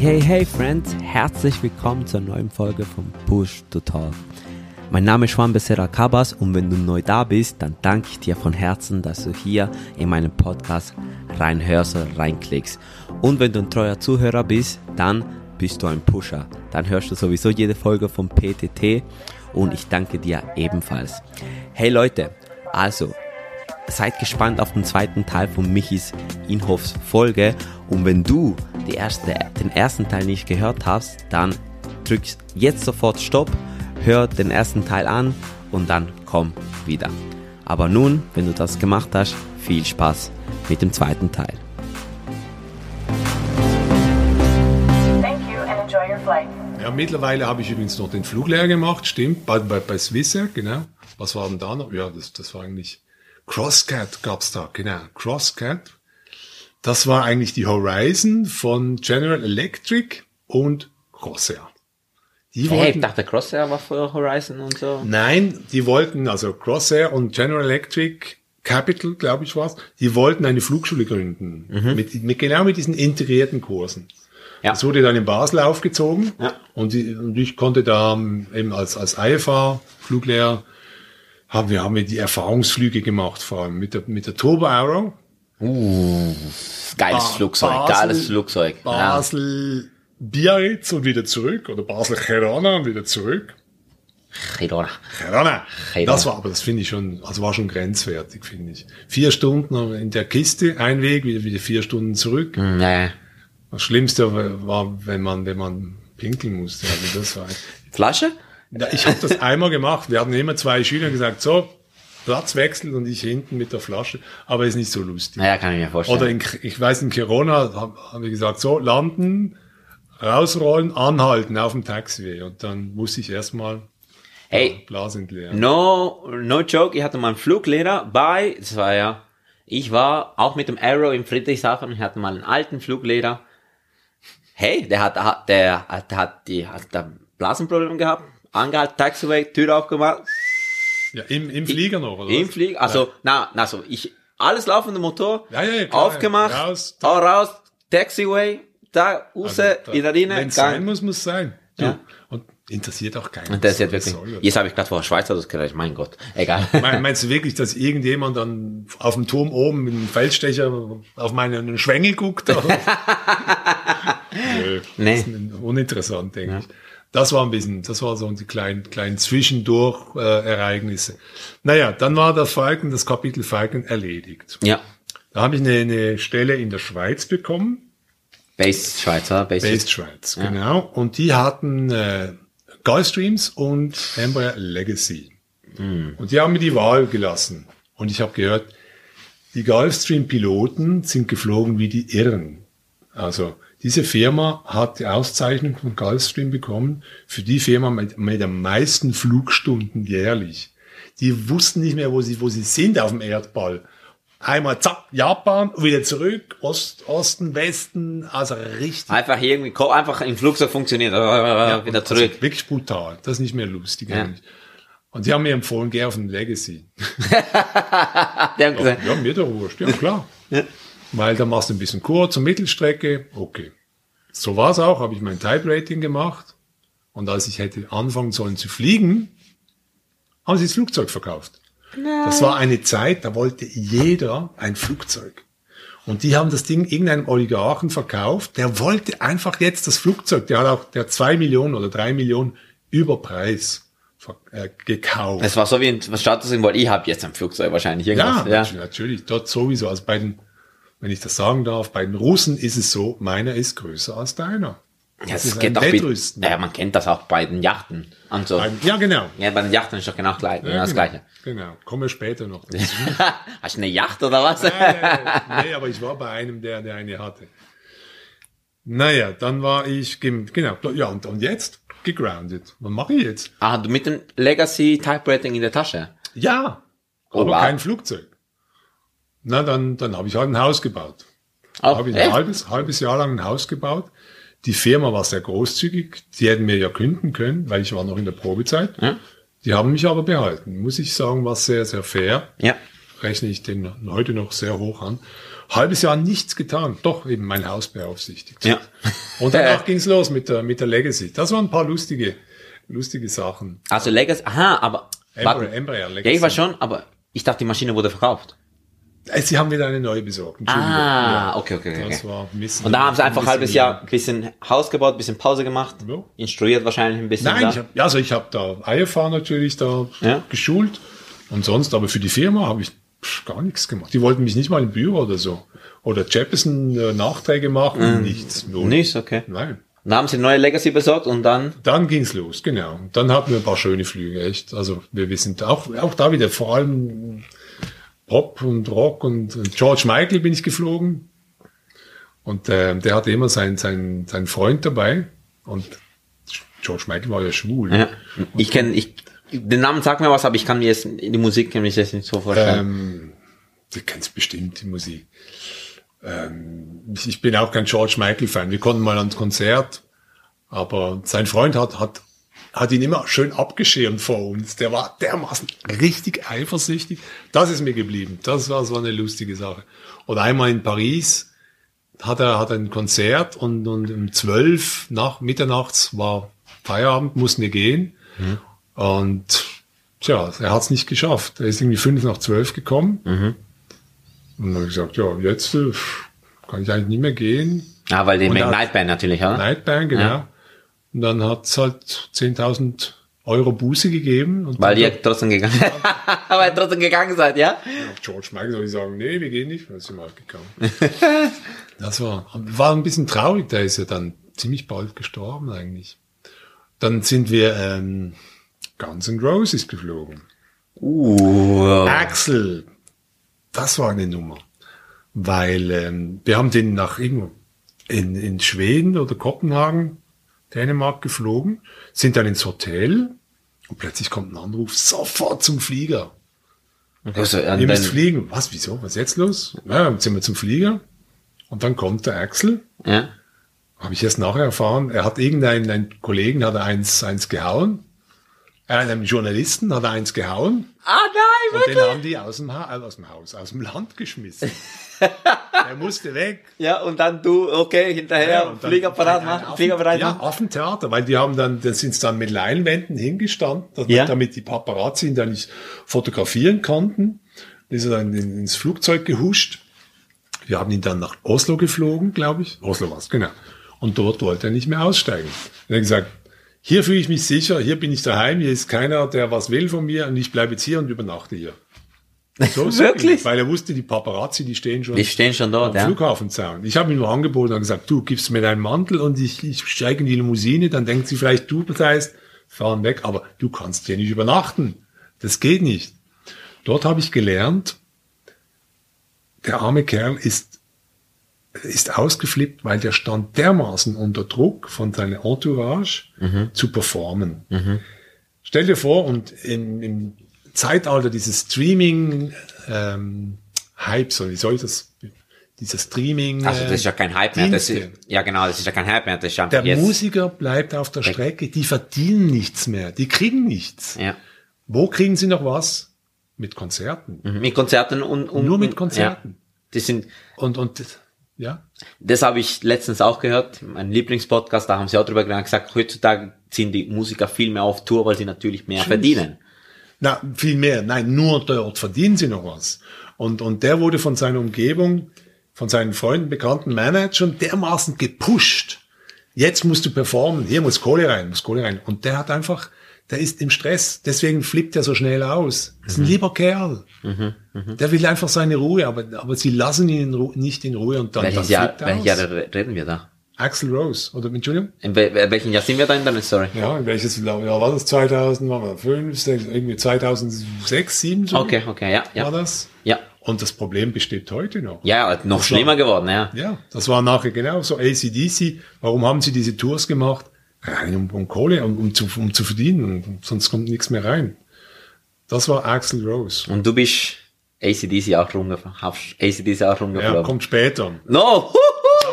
hey, hey, Friends, herzlich willkommen zur neuen Folge von Push to Talk. Mein Name ist Juan Becerra Cabas und wenn du neu da bist, dann danke ich dir von Herzen, dass du hier in meinen Podcast reinhörst oder reinklickst. Und wenn du ein treuer Zuhörer bist, dann bist du ein Pusher. Dann hörst du sowieso jede Folge vom PTT und ich danke dir ebenfalls. Hey Leute, also seid gespannt auf den zweiten Teil von Michis Inhofs Folge und wenn du die erste, den ersten Teil nicht gehört hast, dann drück jetzt sofort Stopp, hör den ersten Teil an und dann komm wieder. Aber nun, wenn du das gemacht hast, viel Spaß mit dem zweiten Teil. Thank you and enjoy your flight. Ja, mittlerweile habe ich übrigens noch den Fluglehrer gemacht, stimmt, bei, bei, bei Swissair, genau. Was war denn da noch? Ja, das, das war eigentlich Crosscat gab's da, genau. Crosscat. Das war eigentlich die Horizon von General Electric und Crossair. Die Hey, ich dachte Crossair war für Horizon und so. Nein, die wollten, also Crossair und General Electric Capital, glaube ich war's, die wollten eine Flugschule gründen. Mit, mit, genau mit diesen integrierten Kursen. Ja. Das wurde dann in Basel aufgezogen. Ja. Und, die, und ich konnte da ähm, eben als, als IFA-Fluglehrer, haben wir, haben wir die Erfahrungsflüge gemacht, vor allem mit der, mit der Turbo Arrow. Geiles Ba- Flugzeug, Basel- geiles Flugzeug. Ja. Basel, Biarritz und wieder zurück. Oder Basel, Gerona und wieder zurück. Girona. Gerona. Gerona. Das war, aber das finde ich schon, also war schon grenzwertig, finde ich. Vier Stunden in der Kiste, ein Weg, wieder, wieder vier Stunden zurück. Nee. Das Schlimmste war, wenn man, wenn man pinkeln musste. Also das war, Flasche? Ja, ich habe das einmal gemacht. Wir hatten immer zwei Schüler gesagt, so, Platzwechsel und ich hinten mit der Flasche. Aber ist nicht so lustig. Naja, kann ich mir vorstellen. Oder in, ich weiß, in Corona haben hab wir gesagt, so, landen, rausrollen, anhalten auf dem Taxiway. Und dann musste ich erstmal hey, Blas entleeren. no, no joke, ich hatte mal einen Fluglehrer bei, das war ja, ich war auch mit dem Arrow in Friedrichshafen, ich hatte mal einen alten Fluglehrer. Hey, der hat, der, der hat die, hat da Blasenproblem gehabt, angehalten, Taxiway, Tür aufgemacht, Ja, im, im Flieger noch, oder? im? Flieger, also, na, na, so, ich, alles laufende Motor, Ja, ja, ja, klar, aufgemacht, ja. Raus, oh, raus, Taxiway, da, raus, Also, da- in der Rinne, gang. sein muss, muss sein. Du. Ja. Und interessiert auch keinen. Und das ist jetzt was wirklich, soll jetzt habe ich gerade vor Schweizer das gerecht, mein Gott, egal. Mein- Meinst du wirklich, dass irgendjemand dann auf dem Turm oben mit einem Feldstecher auf meinen Schwengel guckt? Nö, Nee. Das ist uninteressant, denke ich. Das war ein bisschen, das war so die kleinen, kleinen Zwischendurch-Ereignisse. naja, dann war das Falken, das Kapitel Falken erledigt. ja, Da habe ich eine, eine Stelle in der Schweiz bekommen, Base Schweizer, Base, Based Schweiz, genau. Und die hatten äh, Gulfstreams und Embraer Legacy. Und die haben mir die Wahl gelassen. Und ich habe gehört, die Gulfstream-Piloten sind geflogen wie die Irren. Also diese Firma hat die Auszeichnung von Gulfstream bekommen für die Firma mit, mit den meisten Flugstunden jährlich. Die wussten nicht mehr, wo sie, wo sie sind auf dem Erdball. Einmal zack, Japan, wieder zurück, Ost, Osten, Westen, also richtig Einfach irgendwie, einfach im Flugzeug funktioniert, äh, wieder zurück. also wirklich brutal. Das ist nicht mehr lustig Ja. eigentlich. Und die haben mir empfohlen, geh auf den Legacy. Die haben gesagt, Ja, mir doch wurscht, ja klar. Weil da machst du ein bisschen Kurz- und Mittelstrecke, okay. So war's auch, habe ich mein Type-Rating gemacht. Und als ich hätte anfangen sollen zu fliegen, haben sie das Flugzeug verkauft. Das war eine Zeit, da wollte jeder ein Flugzeug. Und die haben das Ding irgendeinem Oligarchen verkauft, der wollte einfach jetzt das Flugzeug, der hat auch, der zwei Millionen oder drei Millionen Überpreis ver- äh, gekauft. das war so wie ein was Statussymbol, ich habe jetzt ein Flugzeug wahrscheinlich Ja, irgendwas. Ja, nat- natürlich, dort sowieso. Also bei den, wenn ich das sagen darf, bei den Russen ist es so, meiner ist größer als deiner. ja Das das ist geht auch Wettrüsten. ja, man kennt das auch bei den Yachten. Und so. Beim- ja, genau. Ja, bei den Yachten ist doch genau gleich, genau das genau, Gleiche. Genau, kommen wir später noch. dazu. Hast du eine Yacht oder was? nein, nein, nee, aber ich war bei einem, der, der eine hatte. Naja, dann war ich, genau, ja, und, und jetzt gegroundet. Was mache ich jetzt? Ah, du mit dem Legacy Type Rating in der Tasche. Ja, Oh, aber wow. kein Flugzeug. Na, dann, dann habe ich halt ein Haus gebaut. Auch, habe ich ein halbes, halbes Jahr lang ein Haus gebaut. Die Firma war sehr großzügig. Die hätten mir ja künden können, weil ich war noch in der Probezeit. Ja. Die haben mich aber behalten. Muss ich sagen, war sehr, sehr fair. Ja. Rechne ich den heute noch sehr hoch an. halbes Jahr nichts getan. Doch, eben mein Haus beaufsichtigt. Ja. Und danach ging's los mit der, mit der Legacy. Das waren ein paar lustige, lustige Sachen. Also Legacy, aha, aber. Embraer, Embraer ja, Legacy. ich war schon, aber ich dachte, die Maschine wurde verkauft. Äh, Sie haben wieder eine neue besorgt. Ah, Ja. okay, okay, okay. Das war ein bisschen, Und da haben sie einfach ein halbes Jahr ein bisschen Haus gebaut, ein bisschen Pause gemacht, Ja. instruiert wahrscheinlich ein bisschen. Nein, ich hab, also ich habe da IFA natürlich da Ja. geschult und sonst, aber für die Firma habe ich gar nichts gemacht. Die wollten mich nicht mal im Büro oder so. Oder Jeppesen äh, Nachträge machen, nichts. Null. Mhm. Nichts, okay. Nein. Und da haben sie eine neue Legacy besorgt und dann, Dann ging's los, genau. Dann hatten wir ein paar schöne Flüge, echt. Also wir, wir sind auch, auch da wieder vor allem Pop und Rock und, und George Michael bin ich geflogen. Und äh, der hatte immer seinen sein, sein Freund dabei. Und George Michael war ja schwul. ja, ich kenne, ich, den Namen sagt mir was, aber ich kann mir jetzt, die Musik kann ich jetzt nicht so vorstellen. Ähm, du kennst bestimmt die Musik. Ähm, ich- bin auch kein George Michael-Fan. Wir konnten mal ans Konzert, aber sein Freund hat, hat, hat ihn immer schön abgeschirmt vor uns. Der war dermaßen richtig eifersüchtig. Das ist mir geblieben. Das war so eine lustige Sache. Und einmal in Paris hat er hat ein Konzert und, und um zwölf nach mitternachts war Feierabend, mussten wir gehen. Und tja, er hat es nicht geschafft. Er ist irgendwie fünf nach zwölf gekommen. Und dann habe ich gesagt, ja, jetzt äh, kann ich eigentlich nicht mehr gehen. ah, weil die Nightband natürlich, oder? Nightband, genau. Ja. Und dann hat es halt 10.000 Euro Buße gegeben. Und Weil ihr trotzdem gegangen, weil ihr trotzdem gegangen seid, ja? George Michael soll ich sagen, nee, wir gehen nicht. Dann sind wir halt gegangen. das war, war ein bisschen traurig. Der ist ja dann ziemlich bald gestorben eigentlich. Dann sind wir ähm, Guns N' Roses geflogen. Uh, Axel, das war eine Nummer. Weil ähm, wir haben den nach irgendwo in, in Schweden oder Kopenhagen, Dänemark geflogen, sind dann ins Hotel und plötzlich kommt ein Anruf, sofort zum Flieger. also, an Ihr müsst fliegen. Was, wieso? Was ist jetzt los? Ja, dann sind wir zum Flieger. Und dann kommt der Axel. ja? Habe ich erst nachher erfahren. Er hat irgendeinen einen Kollegen, hat er eins, eins gehauen. Einem Journalisten hat er eins gehauen. Ah, nein, Und den haben die aus dem, ha äh, aus dem Haus, aus dem Land geschmissen. er musste weg. Ja, und dann du, okay, hinterher, ein- ein machen, Fliegerbereit Ja, machen. Affentheater, weil die haben dann, dann sind dann mit Leinwänden hingestanden, damit, Ja. damit die Paparazzi ihn dann nicht fotografieren konnten. Ist er dann in, ins Flugzeug gehuscht. Wir haben ihn dann nach Oslo geflogen, glaube ich. Oslo war's, genau. Und dort wollte er nicht mehr aussteigen. Er hat gesagt, hier fühle ich mich sicher, hier bin ich daheim, hier ist keiner, der was will von mir und ich bleibe jetzt hier und übernachte hier. So, Wirklich? Weil er wusste, die Paparazzi, die stehen schon Die stehen schon dort, am ja. Flughafenzaun. Ich habe ihm nur angeboten und gesagt, du gibst mir deinen Mantel und ich, ich steige in die Limousine, dann denkt sie vielleicht, du das heißt, fahren weg, aber du kannst hier nicht übernachten. Das geht nicht. Dort habe ich gelernt, der arme Kerl ist, ist ausgeflippt, weil der stand dermaßen unter Druck von seiner Entourage zu performen. Stell dir vor, und im, im Zeitalter dieses Streaming ähm, Hypes, oder wie soll ich das, dieses Streaming Also das ist ja kein Hype mehr. Das ist, ja genau, das ist ja kein Hype mehr. Das ist einfach der jetzt. Musiker bleibt auf der Strecke, die verdienen nichts mehr, die kriegen nichts. Ja. Wo kriegen sie noch was? Mit Konzerten. Mhm. Mit Konzerten und, und Nur mit Konzerten. Ja. Die sind, Und, und, ja. das habe ich letztens auch gehört, mein Lieblingspodcast, da haben sie auch drüber gesagt, heutzutage ziehen die Musiker viel mehr auf Tour, weil sie natürlich mehr verdienen. Na, viel mehr. Nein, nur dort verdienen sie noch was. Und, und der wurde von seiner Umgebung, von seinen Freunden, Bekannten, Managern dermaßen gepusht. Jetzt musst du performen. Hier muss Kohle rein, muss Kohle rein. Und der hat einfach, der ist im Stress. Deswegen flippt er so schnell aus. Das ist ein lieber Kerl. Der will einfach seine Ruhe, aber, aber sie lassen ihn in Ru nicht in Ruhe und dann, dann Welches Jahr, flippt er welches aus. Jahr re- reden wir da? Axel Rose, oder Entschuldigung? In wel wel- welchem Jahr sind wir da in deiner Story? Ja, in welches Jahr war das? 2005, 6, irgendwie 2006, 7 so? Okay, okay, ja, War ja. das? Ja, Und das Problem besteht heute noch. ja, noch Das schlimmer war- geworden, ja. Ja, das war nachher genau so ACDC. Warum haben sie diese Tours gemacht? Rein um, um Kohle, um, um, zu, um zu verdienen. Sonst kommt nichts mehr rein. Das war Axel Rose. Und du bist ACDC auch rumgeflogen, hast ACDC auch Ja, rumgeflogen. kommt später. no!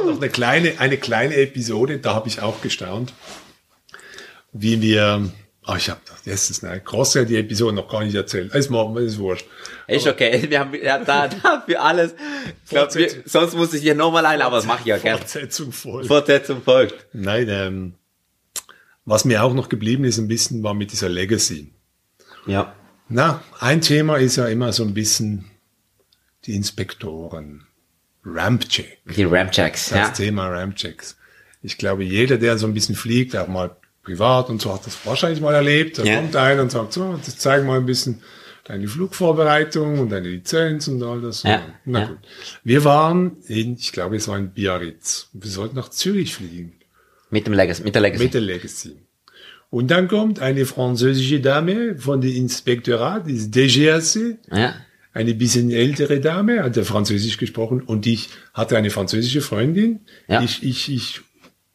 Noch eine kleine, eine kleine Episode, da habe ich auch gestaunt, wie wir Ah, ich habe das, ist eine Cross die Episode noch gar nicht erzählt. Das machen wir, ist wurscht. Ist okay, wir haben ja, da, da für alles. Glaub, wir, sonst muss ich hier nochmal ein, aber das mache ich ja gerne. Fortsetzung voll. Fortsetzung folgt. Nein, ähm, was mir auch noch geblieben ist ein bisschen, war mit dieser Legacy. Ja. Na, ein Thema ist ja immer so ein bisschen die Inspektoren. Rampcheck. Die Das ja. Thema Rampchecks. Ich glaube, jeder, der so ein bisschen fliegt, auch mal privat und so, hat das wahrscheinlich mal erlebt. Da Ja. kommt einer und sagt, so, das zeig mal ein bisschen deine Flugvorbereitung und deine Lizenz und all das. Ja, Na ja. gut. Wir waren in, ich glaube, es war in Biarritz. Wir sollten nach Zürich fliegen. Mit dem Legacy, mit der Legacy. Mit der Legacy. Und dann kommt eine französische Dame von dem Inspektorat, des DGAC, ja. Eine bisschen ältere Dame, hat ja Französisch gesprochen und ich hatte eine französische Freundin. Ja. Ich, ich, ich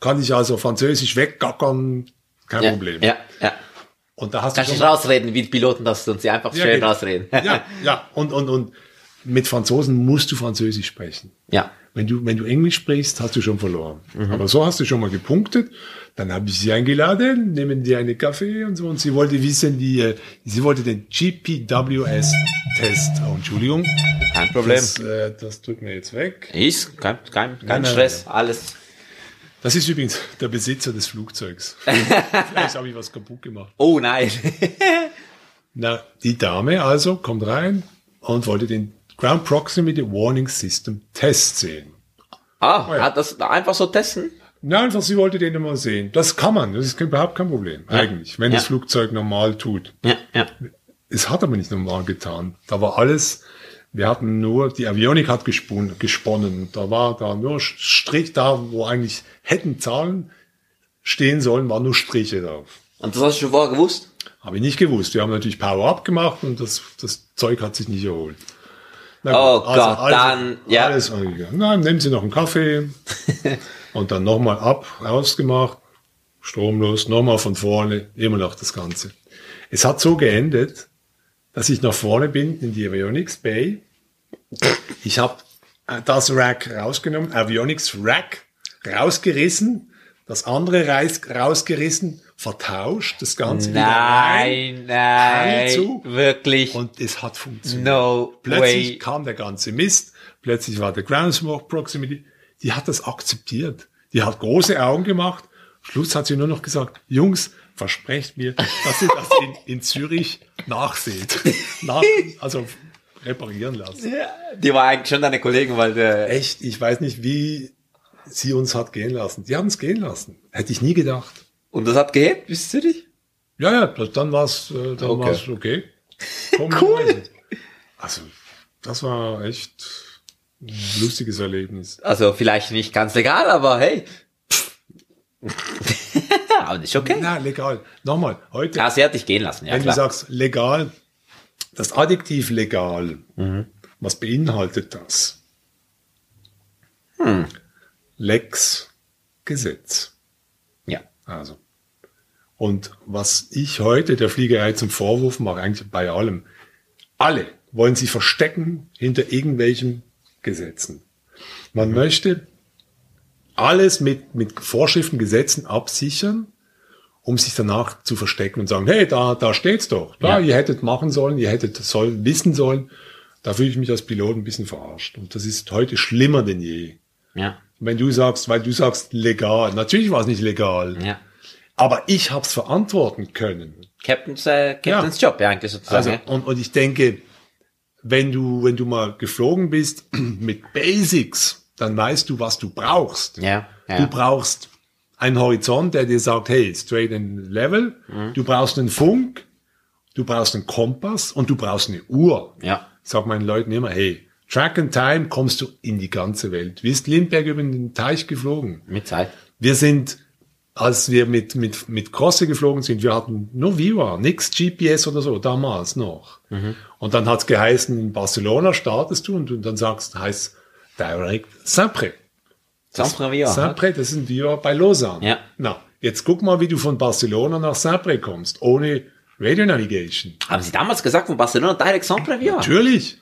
kann dich also Französisch weggackern, kein Ja, Problem. ja, ja. Und da hast Kannst du schon rausreden, wie die Piloten das tun, sie einfach schön genau. rausreden. ja, ja, und, und, und mit Franzosen musst du Französisch sprechen. ja. Wenn du, wenn du Englisch sprichst, hast du schon verloren. Mhm. Aber so hast du schon mal gepunktet. Dann habe ich sie eingeladen, nehmen die eine Kaffee und so. Und sie wollte wissen, die, äh, sie wollte den GPWS-Test. Oh, Entschuldigung. Kein Problem. Das, äh, das drücken wir jetzt weg. Ist kein, kein, kein nein, Stress, alles. Das ist übrigens der Besitzer des Flugzeugs. Vielleicht habe ich was kaputt gemacht. Oh nein. Na, die Dame also kommt rein und wollte den Ground Proximity Warning System Test sehen. ah, ja. hat das einfach so testen? Nein, einfach sie wollte den mal sehen. Das kann man, das ist überhaupt kein Problem, eigentlich, wenn Ja. das Flugzeug normal tut. Ja, ja. Es hat aber nicht normal getan. Da war alles, wir hatten nur, die Avionik hat gespun, gesponnen. Da war da nur Strich da, wo eigentlich hätten Zahlen stehen sollen, waren nur Striche drauf. Und das hast du schon vorher gewusst? Habe ich nicht gewusst. Wir haben natürlich Power-Up gemacht und das, das Zeug hat sich nicht erholt. Na Oh gut, Gott, dann, ja. Alles angegangen. Na, nehmen Sie noch einen Kaffee und dann nochmal ab, ausgemacht, stromlos, nochmal von vorne, immer noch das Ganze. Es hat so geendet, dass ich nach vorne bin in die Avionics Bay. Ich habe das Rack rausgenommen, Avionics Rack rausgerissen, das andere Reis rausgerissen, vertauscht, das Ganze wieder rein. Nein, nein. Zu. Wirklich. Und es hat funktioniert. no Plötzlich way. kam der ganze Mist. Plötzlich war der Ground Smoke Proximity. Die hat das akzeptiert. Die hat große Augen gemacht. Schluss hat sie nur noch gesagt, Jungs, versprecht mir, dass ihr das in, in Zürich nachseht. Nach, also reparieren lassen. Die war eigentlich schon deine Kollegin, weil der, Echt, ich weiß nicht, wie sie uns hat gehen lassen. Die haben es gehen lassen. Hätte ich nie gedacht. und das hat gehebt bis Zürich? Ja, ja, das- dann war es äh, dann Okay. war's okay. Cool. Komischerweise. Also, das war echt ein lustiges Erlebnis. Also vielleicht nicht ganz legal, aber hey. aber ist okay. Na, legal. Nochmal, heute, Ja, sie hat dich gehen lassen, ja wenn klar. du sagst legal, das Adjektiv legal, Mhm. was beinhaltet das? Hm. Lex, Gesetz. ja. Also. Und was ich heute der Fliegerei zum Vorwurf mache, eigentlich bei allem, alle wollen sich verstecken hinter irgendwelchen Gesetzen. Man Mhm. möchte alles mit, mit Vorschriften, Gesetzen absichern, um sich danach zu verstecken und sagen, hey, da, da steht's doch. Da, Ja. ihr hättet machen sollen, ihr hättet sollen, wissen sollen. Da fühle ich mich als Pilot ein bisschen verarscht. Und das ist heute schlimmer denn je. Ja. Wenn du sagst, weil du sagst legal, natürlich war es nicht legal, Ja. aber ich habe es verantworten können. Captain's, äh, Captain's Job, ja, eigentlich sozusagen. Also ja. und, und ich denke, wenn du wenn du mal geflogen bist mit Basics, dann weißt du, was du brauchst. Ja, ja. Du brauchst einen Horizont, der dir sagt, hey, straight and level. Du brauchst einen Funk, du brauchst einen Kompass und du brauchst eine Uhr. Ja. Ich sag meinen Leuten immer, hey, Track and Time kommst du in die ganze Welt. Wir sind Lindbergh über den Teich geflogen. Mit Zeit. Wir sind, als wir mit, mit, mit Crosse geflogen sind, wir hatten nur Viva, nix GPS oder so, damals noch. Und dann hat's geheißen, in Barcelona startest du und, du dann sagst, heißt direkt Saint-Pré. Saint-Préville. Saint-Pré, das sind wir bei Lausanne. Ja. Na, jetzt guck mal, wie du von Barcelona nach Saint-Pré kommst, ohne Radio Navigation. Haben Sie damals gesagt, von Barcelona direkt Saint-Préville? Natürlich.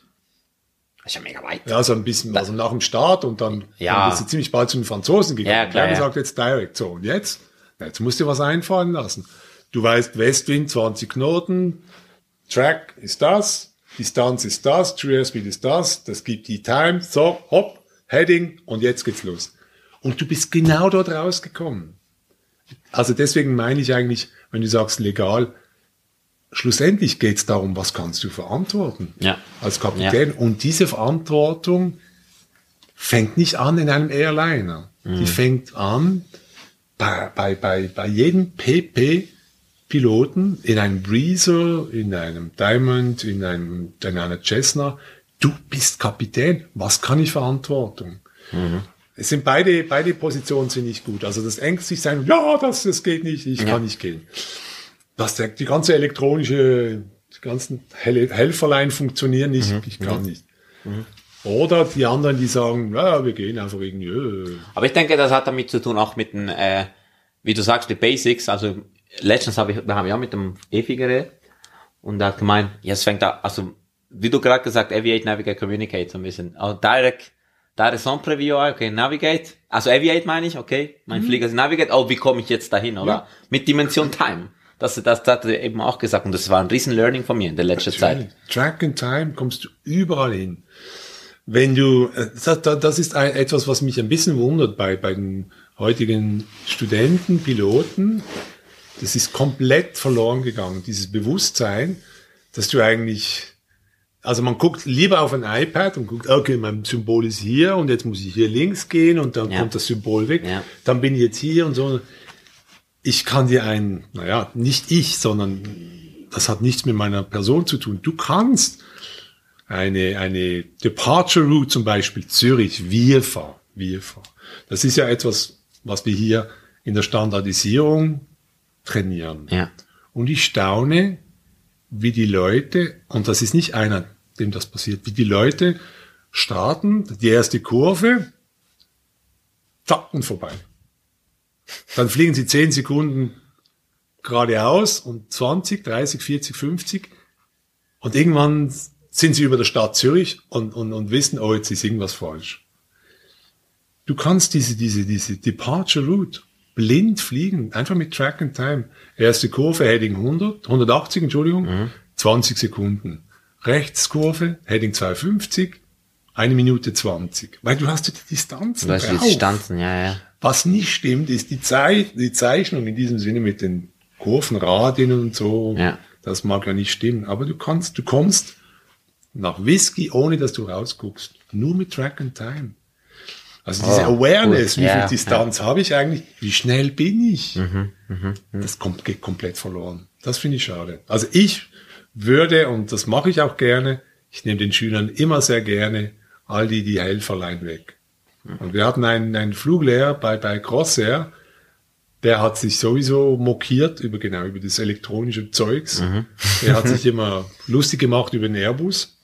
Das ist ja mega weit. Ja, so ein bisschen, also nach dem Start und dann, Ja. dann bist du ziemlich bald zu den Franzosen gegangen. Ja, klar, haben ja. gesagt, jetzt direkt so. Und jetzt? Na, jetzt musst du was einfallen lassen. Du weißt, Westwind 20 Knoten, Track ist das, Distanz ist das, True Airspeed ist das, das gibt die Time, so, hopp, Heading und jetzt geht's los. Und du bist genau dort rausgekommen. Also deswegen meine ich eigentlich, wenn du sagst legal, schlussendlich geht's darum, was kannst du verantworten Ja. als Kapitän. Und diese Verantwortung fängt nicht an in einem Airliner. Die fängt an bei, bei, bei, bei jedem PP-Piloten, in einem Breezer, in einem Diamond, in, einem, in einer Cessna. Du bist Kapitän. Was kann ich Verantwortung? Es sind beide, beide Positionen sind nicht gut. Also das ängstlich sein, ja, das, das geht nicht, ich kann nicht gehen. Das, der- die ganze elektronische, die ganzen Hel Helferlein funktionieren nicht, ich kann nicht. Oder die anderen, die sagen, ja, wir gehen einfach irgendwie. äh. Aber ich denke, das hat damit zu tun, auch mit den, äh, wie du sagst, die Basics. Also letztens habe ich, da haben wir auch mit dem Efi geredet und er hat gemeint, ja, es fängt da, also wie du gerade gesagt, Aviate, Navigate, Communicate so ein bisschen. Also direct, direct on Preview, okay, Navigate, also Aviate meine ich, okay, mein Flieger ist Navigate, oh, wie komme ich jetzt dahin, oder? Ja. Mit Dimension Time. Das, das, das hat er eben auch gesagt und das war ein riesen Learning von mir in der letzten Zeit. Track and Time kommst du überall hin. Wenn du, äh, das, das ist ein, etwas, was mich ein bisschen wundert bei, bei den heutigen Studenten, Piloten. Das ist komplett verloren gegangen, dieses Bewusstsein, dass du eigentlich, also man guckt lieber auf ein iPad und guckt, okay, mein Symbol ist hier und jetzt muss ich hier links gehen und dann Ja. kommt das Symbol weg, Ja. dann bin ich jetzt hier und so. Ich kann dir ein, naja, nicht ich, sondern das hat nichts mit meiner Person zu tun. Du kannst eine, eine Departure Route zum Beispiel Zürich, wir fahren, wir fahren. Das ist ja etwas, was wir hier in der Standardisierung trainieren. Ja. Und ich staune, wie die Leute, und das ist nicht einer, dem das passiert, wie die Leute starten, die erste Kurve, zack und vorbei. Dann fliegen sie 10 Sekunden geradeaus und 20, 30, 40, 50 und irgendwann sind sie über der Stadt Zürich und, und, und wissen, oh, jetzt ist irgendwas falsch. Du kannst diese, diese, diese Departure Route blind fliegen, einfach mit Track and Time. Erste Kurve, Heading 100, 180, Entschuldigung, 20 Sekunden. Rechtskurve, Heading 250, eine Minute 20. Weil du hast ja die Distanzen Du weißt, die. Distanzen, ja, ja. Was nicht stimmt, ist die, Zei die Zeichnung in diesem Sinne mit den Kurvenradien und so. Ja. Das mag ja nicht stimmen. Aber du kannst, du kommst nach Whisky, ohne dass du rausguckst. Nur mit Track and Time. Also diese Oh, Awareness, gut. wie Ja, viel Distanz habe ich eigentlich, wie schnell bin ich, Mhm, das kommt, geht komplett verloren. Das finde ich schade. Also ich würde, und das mache ich auch gerne, ich nehme den Schülern immer sehr gerne all die, die Helferlein weg. Und wir hatten einen, einen Fluglehrer bei, bei Crossair, der hat sich sowieso mokiert über genau über das elektronische Zeugs. Er hat sich immer lustig gemacht über den Airbus.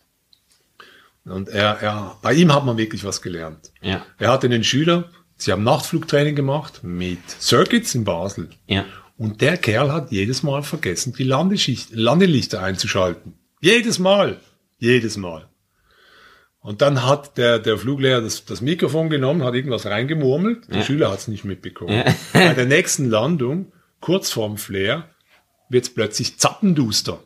Und er, er, bei ihm hat man wirklich was gelernt. Ja. Er hatte einen Schüler, sie haben Nachtflugtraining gemacht mit Circuits in Basel. Ja. Und der Kerl hat jedes Mal vergessen, die Landeschicht, Landelichter einzuschalten. Jedes Mal. Jedes Mal. Und dann hat der, der Fluglehrer das, das Mikrofon genommen, hat irgendwas reingemurmelt. Der Schüler hat es nicht mitbekommen. Ja. Bei der nächsten Landung, kurz vorm Flair, wird es plötzlich zappenduster.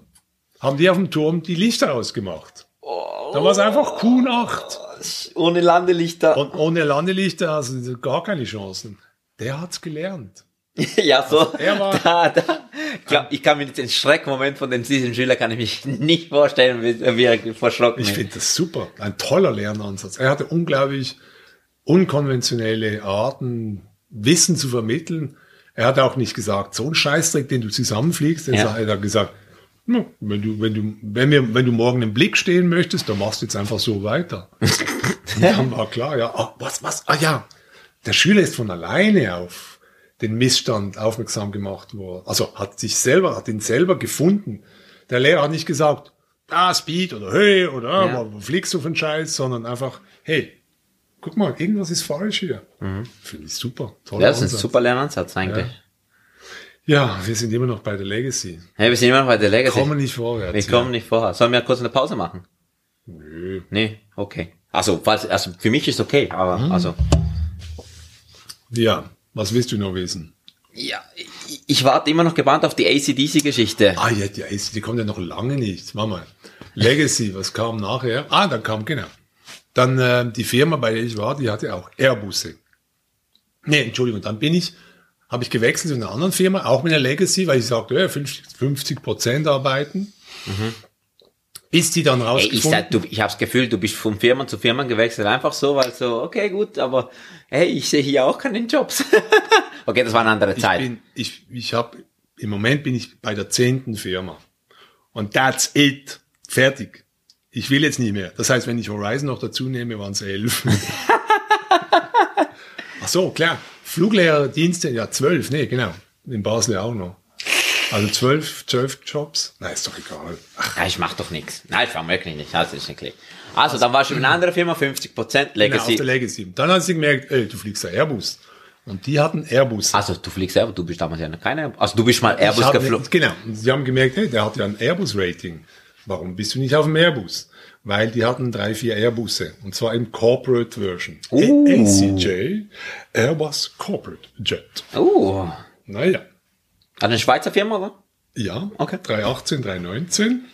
Haben die auf dem Turm die Lichter ausgemacht. Da war es einfach Q8. Ohne Landelichter. Und ohne Landelichter, also gar keine Chancen. Der hat's gelernt. ja, so. er war- da, da. Ich, glaub, ich kann mir den Schreckmoment von dem diesem Schüler kann ich mich nicht vorstellen, wie, er verschrocken Ich finde das super. Ein toller Lernansatz. Er hatte unglaublich unkonventionelle Arten, Wissen zu vermitteln. Er hat auch nicht gesagt, so ein Scheißdreck, den du zusammenfliegst. Er Ja. hat er gesagt, "Na, wenn du, wenn du, wenn wir, wenn du morgen im Blick stehen möchtest, dann machst du jetzt einfach so weiter. Und dann war klar, ja, ah, was, was, ah ja, der Schüler ist von alleine auf den Missstand aufmerksam gemacht worden. Also hat sich selber, hat ihn selber gefunden. Der Lehrer hat nicht gesagt, ah, Speed oder hey oder ah, Ja. wo fliegst du für einen Scheiß, sondern einfach, hey, guck mal, irgendwas ist falsch hier. Finde ich super. Toller Mhm. Ja, das ist ein Ansatz. super Lernansatz eigentlich. Ja, wir sind immer noch bei der Legacy. Hey, wir sind immer noch bei der Legacy. Kommen nicht vorwärts. wir kommen nicht vorher. Sollen wir kurz eine Pause machen? Nö. Nee, okay. Also, falls, also für mich ist okay, aber Mhm. also Ja, was willst du noch wissen? Ja, ich, ich warte immer noch gebannt auf die ACDC-Geschichte. Ah, ja, die, die kommt ja noch lange nicht. Warte mal. Legacy, was kam nachher? Ah, dann kam, genau. Dann äh, die Firma, bei der ich war, die hatte auch Airbusse. Nee, Entschuldigung, dann bin ich, habe ich gewechselt zu einer anderen Firma, auch mit einer Legacy, weil ich sagte, ja, 50 Prozent arbeiten. Bis die dann Ey, ich rausgefunden sag, du, ich habe das Gefühl, du bist von Firma zu Firma gewechselt, einfach so, weil so, okay, gut, aber hey, ich sehe hier auch keinen Jobs. okay, das war eine andere ich Zeit. bin, ich, ich habe, im Moment bin ich bei der zehnten Firma. Und that's it. Fertig. Ich will jetzt nicht mehr. Das heißt, wenn ich Horizon noch dazu nehme, waren es elf. Ach so, klar. Fluglehrerdienste, ja, zwölf, nee, genau. In Basel auch noch. Also zwölf, zwölf Jobs. Nein, ist doch egal. Ach, ja, ich mach doch nichts. Nein, ich war wirklich nicht. Also, ist nicht. Also, dann warst du in einer anderen Firma, 50% genau, auf Legacy. der Legacy. Dann hat sie gemerkt, ey, du fliegst der Airbus. Und die hatten Airbus. also, du fliegst selber, du bist damals ja noch keine, also du bist mal Airbus hab geflogen. Genau. Und sie haben gemerkt, hey, der hat ja ein Airbus-Rating. Warum bist du nicht auf dem Airbus? Weil die hatten drei, vier Airbusse. Und zwar im Corporate Version. Uh. ACJ, Airbus Corporate Jet. Oh, Naja. Eine Schweizer Firma, oder? Ja. Okay. 318, 319.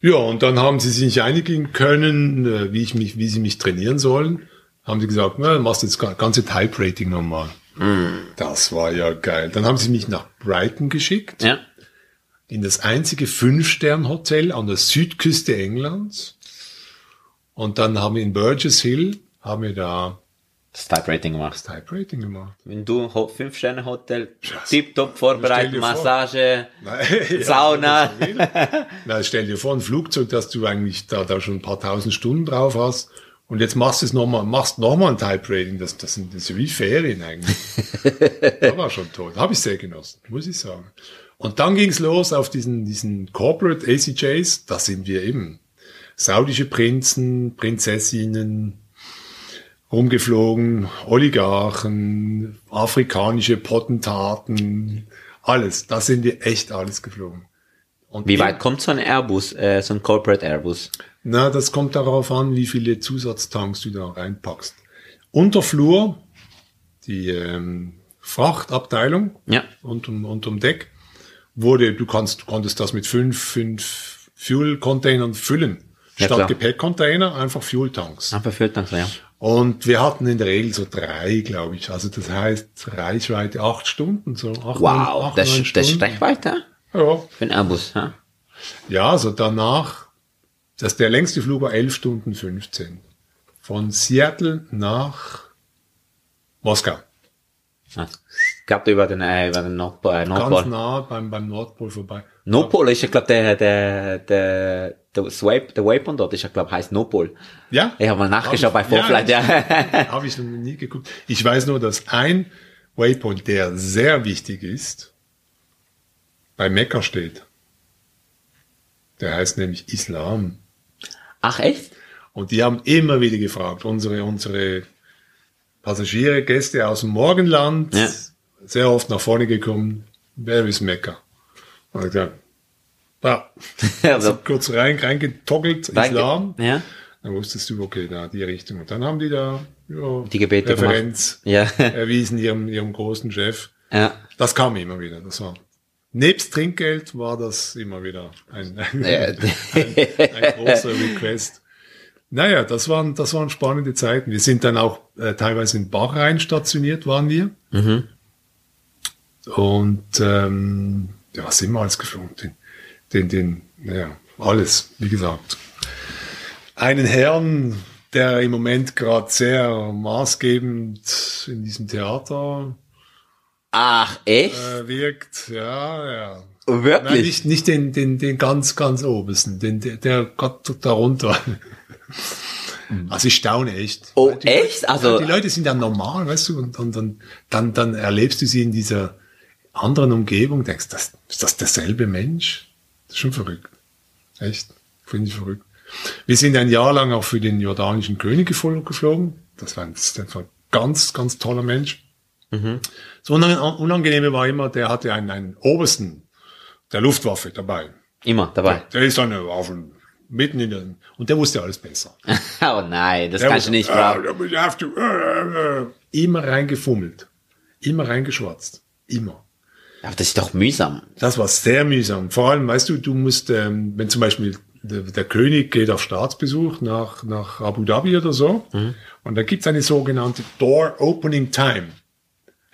Ja, und dann haben sie sich nicht einigen können, äh, wie, ich mich, wie sie mich trainieren sollen. Haben sie gesagt, na, machst du jetzt das ganze Type-Rating nochmal. Das war ja geil. Dann haben sie mich nach Brighton geschickt. Ja. in das einzige Fünf-Stern-Hotel an der Südküste Englands. Und dann haben wir in Burgess Hill, haben wir da Das Type-Rating gemacht. Type-Rating gemacht. Wenn du Ho- Fünf-Sterne-Hotel, Scheiße. tiptop Stell vorbereitet. Massage, Nein, Sauna. das. Na, stell dir vor, ein Flugzeug, dass du eigentlich da, da schon ein paar tausend Stunden drauf hast. Und jetzt machst du es nochmal, machst nochmal ein Type-Rating. Das, das, sind, das ist wie Ferien eigentlich. das war schon toll. Habe ich sehr genossen, muss ich sagen. Und dann ging's los auf diesen, diesen Corporate ACJs. Da sind wir eben saudische Prinzen, Prinzessinnen, rumgeflogen, Oligarchen, afrikanische Potentaten, alles. Da sind wir echt alles geflogen. Und Wie weit kommt so ein Airbus, äh, so ein Corporate Airbus? na, das kommt darauf an, wie viele Zusatztanks du da reinpackst. Unterflur, die ähm, Frachtabteilung Ja. unterm, unterm Deck, wurde, du kannst, konntest das mit fünf, fünf Fuel-Containern füllen. Ja, Statt. Gepäckcontainer einfach Fuel-Tanks. Einfach so, ja. Und wir hatten in der Regel so drei, glaube ich. Also das heißt Reichweite acht Stunden, so acht, neun- Wow, acht, das, neun das ist Stunden. weiter Ja, für einen Airbus, ja. Ja, also danach, das, der längste Flug war 11 Stunden 15. Von Seattle nach Moskau. Ja. Gab über den, äh, über den Nordpol. Äh, Ganz Nordpol. nah beim, beim Nordpol vorbei. Nordpol ist ja, glaube der, der, der, der, Swipe, der Waypoint dort ist ja, glaube heißt Nordpol. Ja? Ich habe mal nachgeschaut bei Vorflight, ja. Habe ich noch nie geguckt. Ich weiß nur, dass ein Waypoint, der sehr wichtig ist, bei Mekka steht. Der heißt nämlich Islam. Ach, echt? Und die haben immer wieder gefragt, unsere, unsere Passagiere, Gäste aus dem Morgenland, Ja. sehr oft nach vorne gekommen, wer ist Mekka? Und ich gesagt, ja, Also, kurz rein, reingetoggelt, Islam. Ja. Dann wusstest du, okay, da die Richtung. Und dann haben die da ja, Die Gebete Referenz Ja. erwiesen ihrem, ihrem großen Chef. Ja. Das kam immer wieder. Das war nebst Trinkgeld war das immer wieder ein, ein, Ja. ein großer Request. Naja, das waren, das waren spannende Zeiten. Wir sind dann auch äh, teilweise in Bahrain stationiert, waren wir. Mhm. Und ähm, ja, sind wir alles geflogen? Den, den, den, naja, alles, wie gesagt. Einen Herrn, der im Moment gerade sehr maßgebend in diesem Theater Ach, echt? äh, wirkt, ja, ja. Wirklich? Nein, nicht, nicht den, den, den ganz, ganz obersten, den, der, der gerade darunter. Also ich staune echt. Oh, die echt? Leute, Also- die Leute sind ja normal, weißt du, und, und, und dann, dann erlebst du sie in dieser anderen Umgebung, denkst, das, ist das derselbe Mensch? Das ist schon verrückt. Echt? Finde ich verrückt. Wir sind ein Jahr lang auch für den jordanischen König gefl- geflogen. Das war ein, das war ein ganz, ganz toller Mensch. Das Unang- Unangenehme war immer, der hatte einen, einen Obersten der Luftwaffe dabei. Immer dabei. Der ist dann auf dem, mitten in der, und der wusste alles besser. Oh nein, das Der kannst du nicht ah, äh, äh, äh. Immer reingefummelt. immer reingeschwatzt. Immer. Aber das ist doch mühsam. Das war sehr mühsam. Vor allem, weißt du, du musst, ähm, wenn zum Beispiel der, der König geht auf Staatsbesuch nach, nach Abu Dhabi oder so, und da gibt's eine sogenannte Door Opening Time.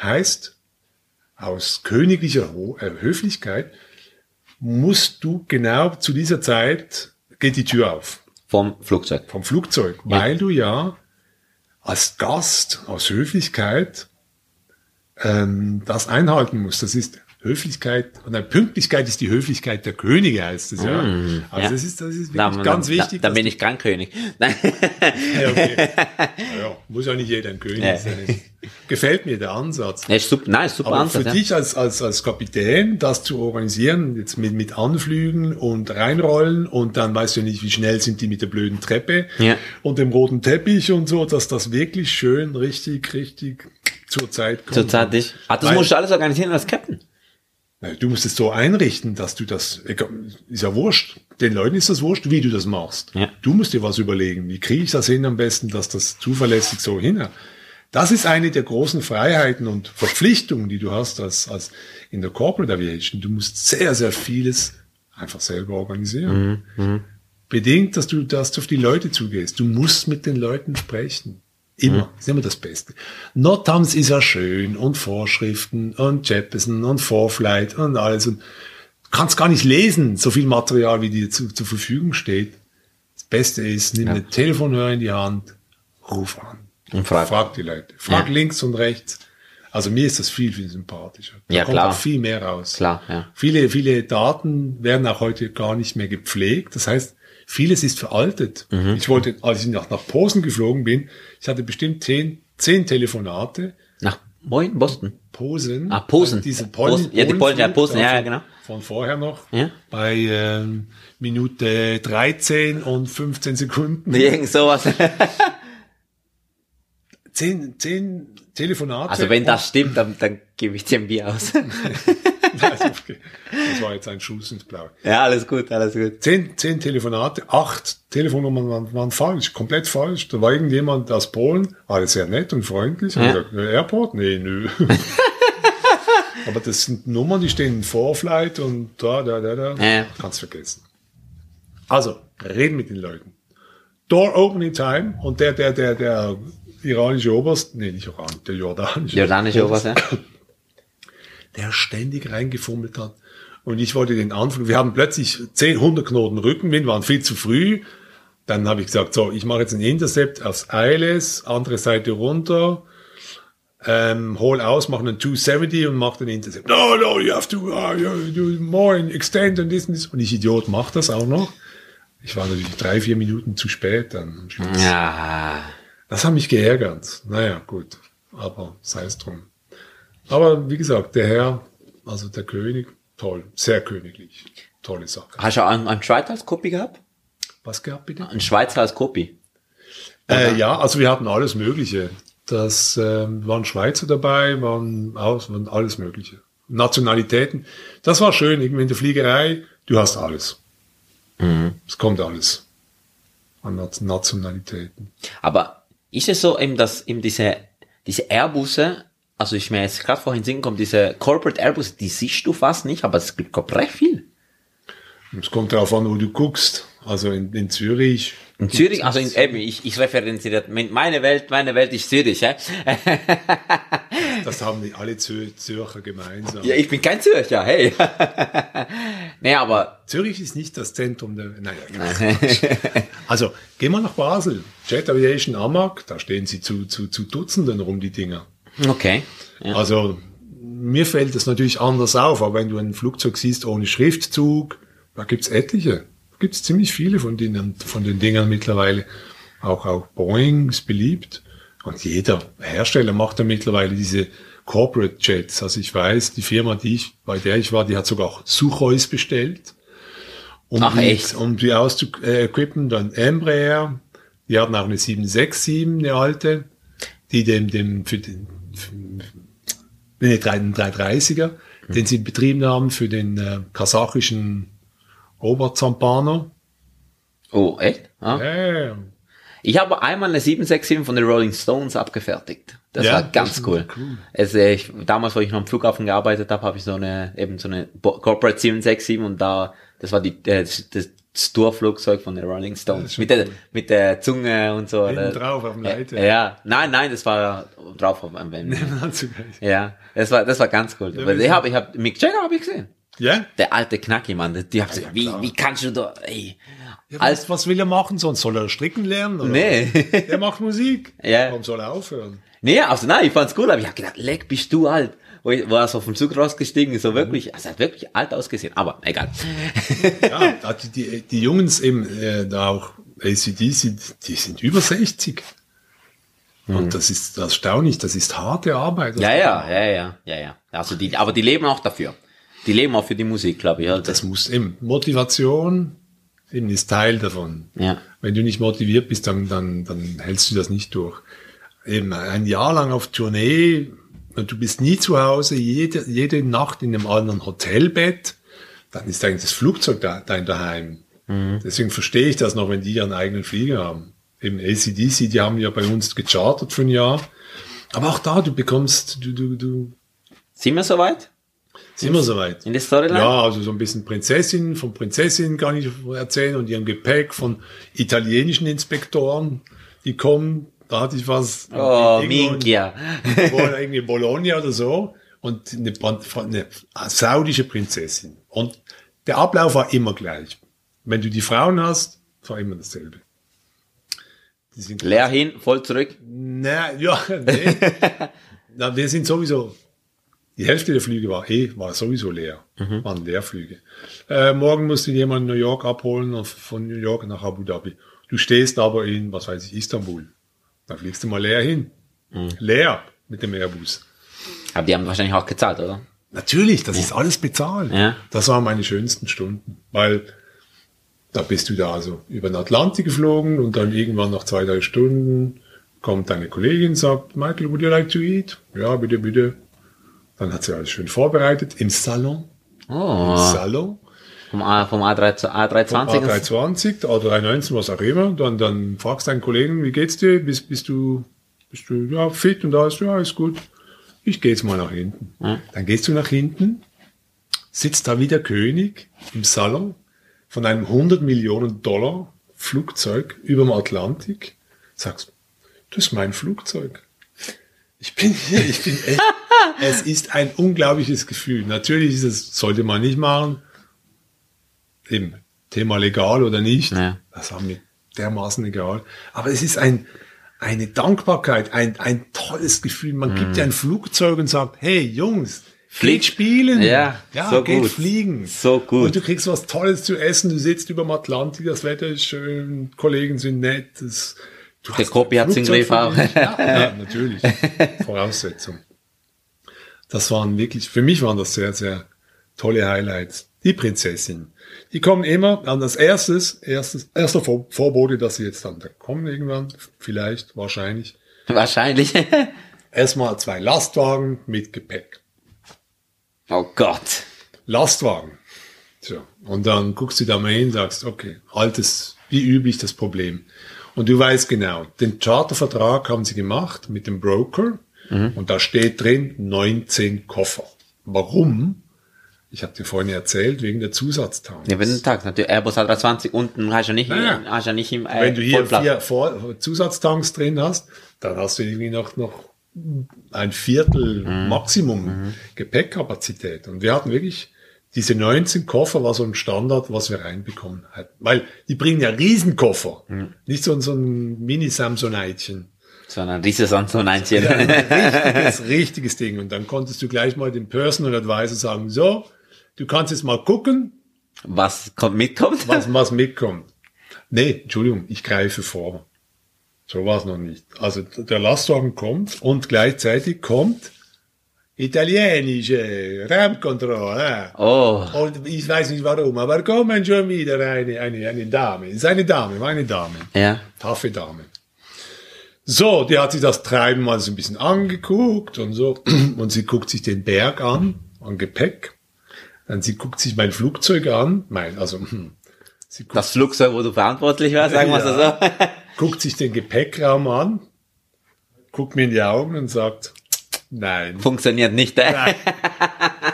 Heißt, aus königlicher Ho äh, Höflichkeit musst du genau zu dieser Zeit geht die Tür auf Vom Flugzeug. vom Flugzeug, weil du ja als Gast aus Höflichkeit ähm, das einhalten musst. Das ist Höflichkeit, und nein, Pünktlichkeit ist die Höflichkeit der Könige, heißt es ja. Mm, also ja. das ist, das ist Da, wirklich ganz da, wichtig. Da, dass bin ich Grandkönig. Nein. ja, okay. ja, muss ja nicht jeder ein König Ja. sein. Gefällt mir der Ansatz. Ja, ist super, nein, ist super Aber Ansatz, für dich als, als, als Kapitän, das zu organisieren, jetzt mit, mit Anflügen und reinrollen und dann weißt du nicht, wie schnell sind die mit der blöden Treppe Ja. und dem roten Teppich und so, dass das wirklich schön, richtig, richtig zur Zeit kommt. Zurzeit nicht. Ah, das Weil- musst du alles organisieren als Captain. Du musst es so einrichten, dass du das, ist ja wurscht. Den Leuten ist das wurscht, wie du das machst. Ja. Du musst dir was überlegen. Wie kriege ich das hin am besten, dass das zuverlässig so hin? Das ist eine der großen Freiheiten und Verpflichtungen, die du hast als, als in der Corporate Aviation. Du musst sehr, sehr vieles einfach selber organisieren. Bedingt, dass du, dass du auf die Leute zugehst. Du musst mit den Leuten sprechen. Immer. Das ist immer das Beste. Notams ist ja schön und Vorschriften und Jeppesen und Vorflight und alles. Und du kannst gar nicht lesen, so viel Material, wie dir zu, zur Verfügung steht. Das Beste ist, nimm ein Telefonhörer in die Hand, ruf an. Und frag. die Leute. Frag Ja. links und rechts. Also mir ist das viel, viel sympathischer. Da Ja, kommt klar. auch viel mehr raus. Klar, ja. Viele, viele Daten werden auch heute gar nicht mehr gepflegt. Das heißt, vieles ist veraltet. Mhm. Ich wollte, als ich nach, nach Posen geflogen bin, ich hatte bestimmt zehn, zehn Telefonate. Nach Moin, Boston. Posen. Ah, Posen. Also Diese Posen. Ja, die Polen, ja, Posen, ja, also ja, genau. Von vorher noch. Ja. Bei ähm, Minute 13 und 15 Sekunden. Irgend sowas. Zehn, zehn Telefonate. Also wenn das stimmt, dann, dann gebe ich dir ein Bier aus. Das war jetzt ein Schuss ins Blaue. ja, alles gut, alles gut. Zehn, zehn Telefonate, acht Telefonnummern waren, waren falsch, komplett falsch. Da war irgendjemand aus Polen, alles sehr nett und freundlich. Ja. Ja. Gesagt, "Äh, Airport? Nee, nö. Aber das sind Nummern, die stehen in Vorflight und da, da, da, da. Ja. Kannst vergessen. Also, reden mit den Leuten. Door Opening Time und der, der, der, der iranische Oberst, nee, nicht Iran, der jordanische. Jordanische Oberst, ja. der ständig reingefummelt hat. Und ich wollte den anfangen. Wir haben plötzlich 10, 100 Knoten Rückenwind, waren viel zu früh. Dann habe ich gesagt, so, ich mache jetzt einen Intercept aufs ILS, andere Seite runter, ähm, hol aus, mache einen 270 und mache den Intercept. No, no, you have to, uh, you, you more and extend and this and this. Und ich Idiot mache das auch noch. Ich war natürlich drei, vier Minuten zu spät dann am Schluss. Ja. Das hat mich geärgert. Naja, gut. Aber sei es drum. Aber wie gesagt, der Herr, also der König, toll, sehr königlich. Tolle Sache. Hast du auch einen, einen Schweizer als Kopie gehabt? Was gehabt bitte? Ein Schweizer als Kopie. Äh, ja, also wir hatten alles Mögliche. Das ähm, waren Schweizer dabei, waren, aus, waren alles Mögliche. Nationalitäten. Das war schön, irgendwie in der Fliegerei, du hast alles. Es kommt alles an Nat- Nationalitäten. Aber ist es so eben, dass eben diese, diese Airbusse, also ich mir jetzt gerade vorhin singen kommt, diese Corporate Airbus, die siehst du fast nicht, aber es gibt glaub, recht viel. Es kommt darauf an, wo du guckst. Also in, in Zürich. In Zürich, also in, eben, ich, ich referenziere, meine Welt, meine Welt ist Zürich, ja. Das haben die alle Zür Zürcher gemeinsam. Ja, ich bin kein Zürcher, hey. nee, aber, Zürich ist nicht das Zentrum der. Naja, also gehen wir nach Basel. Jet Aviation Amag, da stehen sie zu, zu, zu Dutzenden rum, die Dinger. Okay. Ja. Also mir fällt das natürlich anders auf, aber wenn du ein Flugzeug siehst ohne Schriftzug, da gibt's etliche. Da gibt's ziemlich viele von denen, von den Dingern mittlerweile. Auch, auch Boeing ist beliebt. Und jeder Hersteller macht ja mittlerweile diese Corporate Jets. Also ich weiß, die Firma, die ich, bei der ich war, die hat sogar auch Suchois bestellt. Um Ach, die, echt? Um die auszuequippen, dann Embraer. Die hatten auch eine 767, eine alte, die dem, dem, für den, nee, den 330er, den sie betrieben haben für den äh, kasachischen Oberzampano. Oh, echt? Ah. Ja. Ich habe einmal eine 767 von den Rolling Stones abgefertigt. Das Ja, war das ganz ist cool. cool. Also ich, damals, wo ich noch am Flughafen gearbeitet habe, habe ich so eine, eben so eine Corporate 767 und da, das war die, äh, das, das Tourflugzeug von den Rolling Stones. Mit der, cool. mit der Zunge und so. Hinten drauf auf dem Leiter. ja, nein, nein, das war drauf auf einem Also, Ja, das war, das war ganz cool. Ja, ich habe, ich habe, Mick Jagger habe ich gesehen. Ja? Der alte Knacki, Mann. Die, haben gesagt, wie, wie kannst du da, ey. ja Als- was, was will er machen sonst? Soll er stricken lernen? Oder? Nee. Er macht Musik. Ja. Warum soll er aufhören? Nee, also nein, ich fand's cool, aber ich hab gedacht, leck, bist du alt. Wo, ich, wo er so vom Zug rausgestiegen ist, so wirklich, also er hat wirklich alt ausgesehen, aber egal. Ja, die, die, die Jungs eben, äh, da auch ACDC, die sind über 60. Und das ist erstaunlich, das ist harte Arbeit. Mhm. Ja, ja, ja, ja, ja, ja. Also die, aber die leben auch dafür. Die leben auch für die Musik, glaube ich. Ja, Das muss eben, Motivation eben ist Teil davon. Ja. Wenn du nicht motiviert bist, dann, dann, dann hältst du das nicht durch. Eben ein Jahr lang auf Tournee, du bist nie zu Hause, jede, jede Nacht in einem anderen Hotelbett, dann ist eigentlich das Flugzeug da, dein Daheim. Deswegen verstehe ich das noch, wenn die ihren eigenen Flieger haben. Eben ACDC, die haben ja bei uns gechartert für ein Jahr. Aber auch da, du bekommst, du, du, du, Sind wir soweit? sind wir soweit. In der Storyline? Ja, also so ein bisschen Prinzessin, von Prinzessin kann ich erzählen und ihrem Gepäck von italienischen Inspektoren, die kommen, da hatte ich was. Oh, Minkia. wo irgendwie Bologna oder so und eine, eine saudische Prinzessin. Und der Ablauf war immer gleich. Wenn du die Frauen hast, war immer dasselbe. Die sind Leer hin, voll zurück. na, ja, nee. Na, wir sind sowieso, die Hälfte der Flüge war eh, war sowieso leer. Waren Leerflüge. Äh, morgen musst du jemanden in New York abholen, von New York nach Abu Dhabi. Du stehst aber in, was weiß ich, Istanbul. Da fliegst du mal leer hin. Leer mit dem Airbus. Aber die haben wahrscheinlich auch gezahlt, oder? Natürlich, das ist alles bezahlt. Ja. Das waren meine schönsten Stunden, weil da bist du da also über den Atlantik geflogen und dann irgendwann nach zwei, drei Stunden kommt deine Kollegin, sagt, Michael, would you like to eat? Ja, bitte, bitte. Dann hat sie alles schön vorbereitet im Salon. Im Oh, Salon. Vom, A, vom A3, zu- A320. A320, A319, was auch immer. Dann, dann fragst deinen Kollegen, wie geht's dir? Bist, bist du, bist du, ja, fit und alles? Ja, ist gut. Ich gehe jetzt mal nach hinten. Dann gehst du nach hinten, sitzt da wie der König im Salon von einem 100 Millionen Dollar Flugzeug über dem Atlantik. Sagst, das ist mein Flugzeug. Ich bin hier, ich bin echt. es ist ein unglaubliches Gefühl. Natürlich ist es, sollte man nicht machen. Eben, Thema legal oder nicht. Ja. Das war mir dermaßen egal. Aber es ist ein, eine Dankbarkeit, ein, ein tolles Gefühl. Man gibt dir ein Flugzeug und sagt, hey Jungs, Flieg- geht spielen. Ja, ja so geht gut. fliegen. So gut. Und du kriegst was Tolles zu essen. Du sitzt über dem Atlantik, das Wetter ist schön, Kollegen sind nett. Das, du Der Kopi im Flugzeug Griff auch. Ja, ja, natürlich. Voraussetzung. Das waren wirklich, für mich waren das sehr, sehr tolle Highlights. Die Prinzessin. Die kommen immer an das erstes, erstes, erster Vor Vorbote, dass sie jetzt dann da kommen irgendwann, vielleicht, wahrscheinlich. Wahrscheinlich. Erstmal zwei Lastwagen mit Gepäck. oh Gott. Lastwagen. So. Und dann guckst du da mal hin, sagst, okay, altes, wie üblich das Problem. Und du weißt genau, den Chartervertrag haben sie gemacht mit dem Broker und da steht drin 19 Koffer. Warum? Ich habe dir vorhin erzählt, wegen der Zusatztanks. Ja, wenn du Tag, natürlich Airbus A320 unten hast du nicht, Naja. hast du nicht im äh, Wenn du hier Vollplatz. vier Vor Zusatztanks drin hast, dann hast du irgendwie noch, noch ein Viertel Maximum Gepäckkapazität. Und wir hatten wirklich diese 19 Koffer war so ein Standard, was wir reinbekommen hatten. Weil die bringen ja Riesenkoffer. Nicht so, so ein Mini-Samsonitechen. Sondern dieses an so ein Einzchen. Ja, ein richtiges, richtiges Ding. Und dann konntest du gleich mal dem Personal Advisor sagen, so, du kannst jetzt mal gucken, Was kommt, mitkommt? was, was mitkommt. Nee, Entschuldigung, ich greife vor. So war es noch nicht. Also der Lastwagen kommt und gleichzeitig kommt italienische Ramkontrolle. Oh. Und ich weiß nicht warum, aber kommen schon wieder eine, eine, eine Dame. Ist eine Dame, war eine Dame. Ja. Taffe Dame. So, die hat sich das Treiben mal so ein bisschen angeguckt und so. Und sie guckt sich den Berg an, an Gepäck. Dann sie guckt sich mein Flugzeug an, mein, also, hm, sie guckt, Das Flugzeug, wo du verantwortlich warst, sagen wir Ja. so. guckt sich den Gepäckraum an. guckt mir in die Augen und sagt, nein, Funktioniert nicht, äh? nein,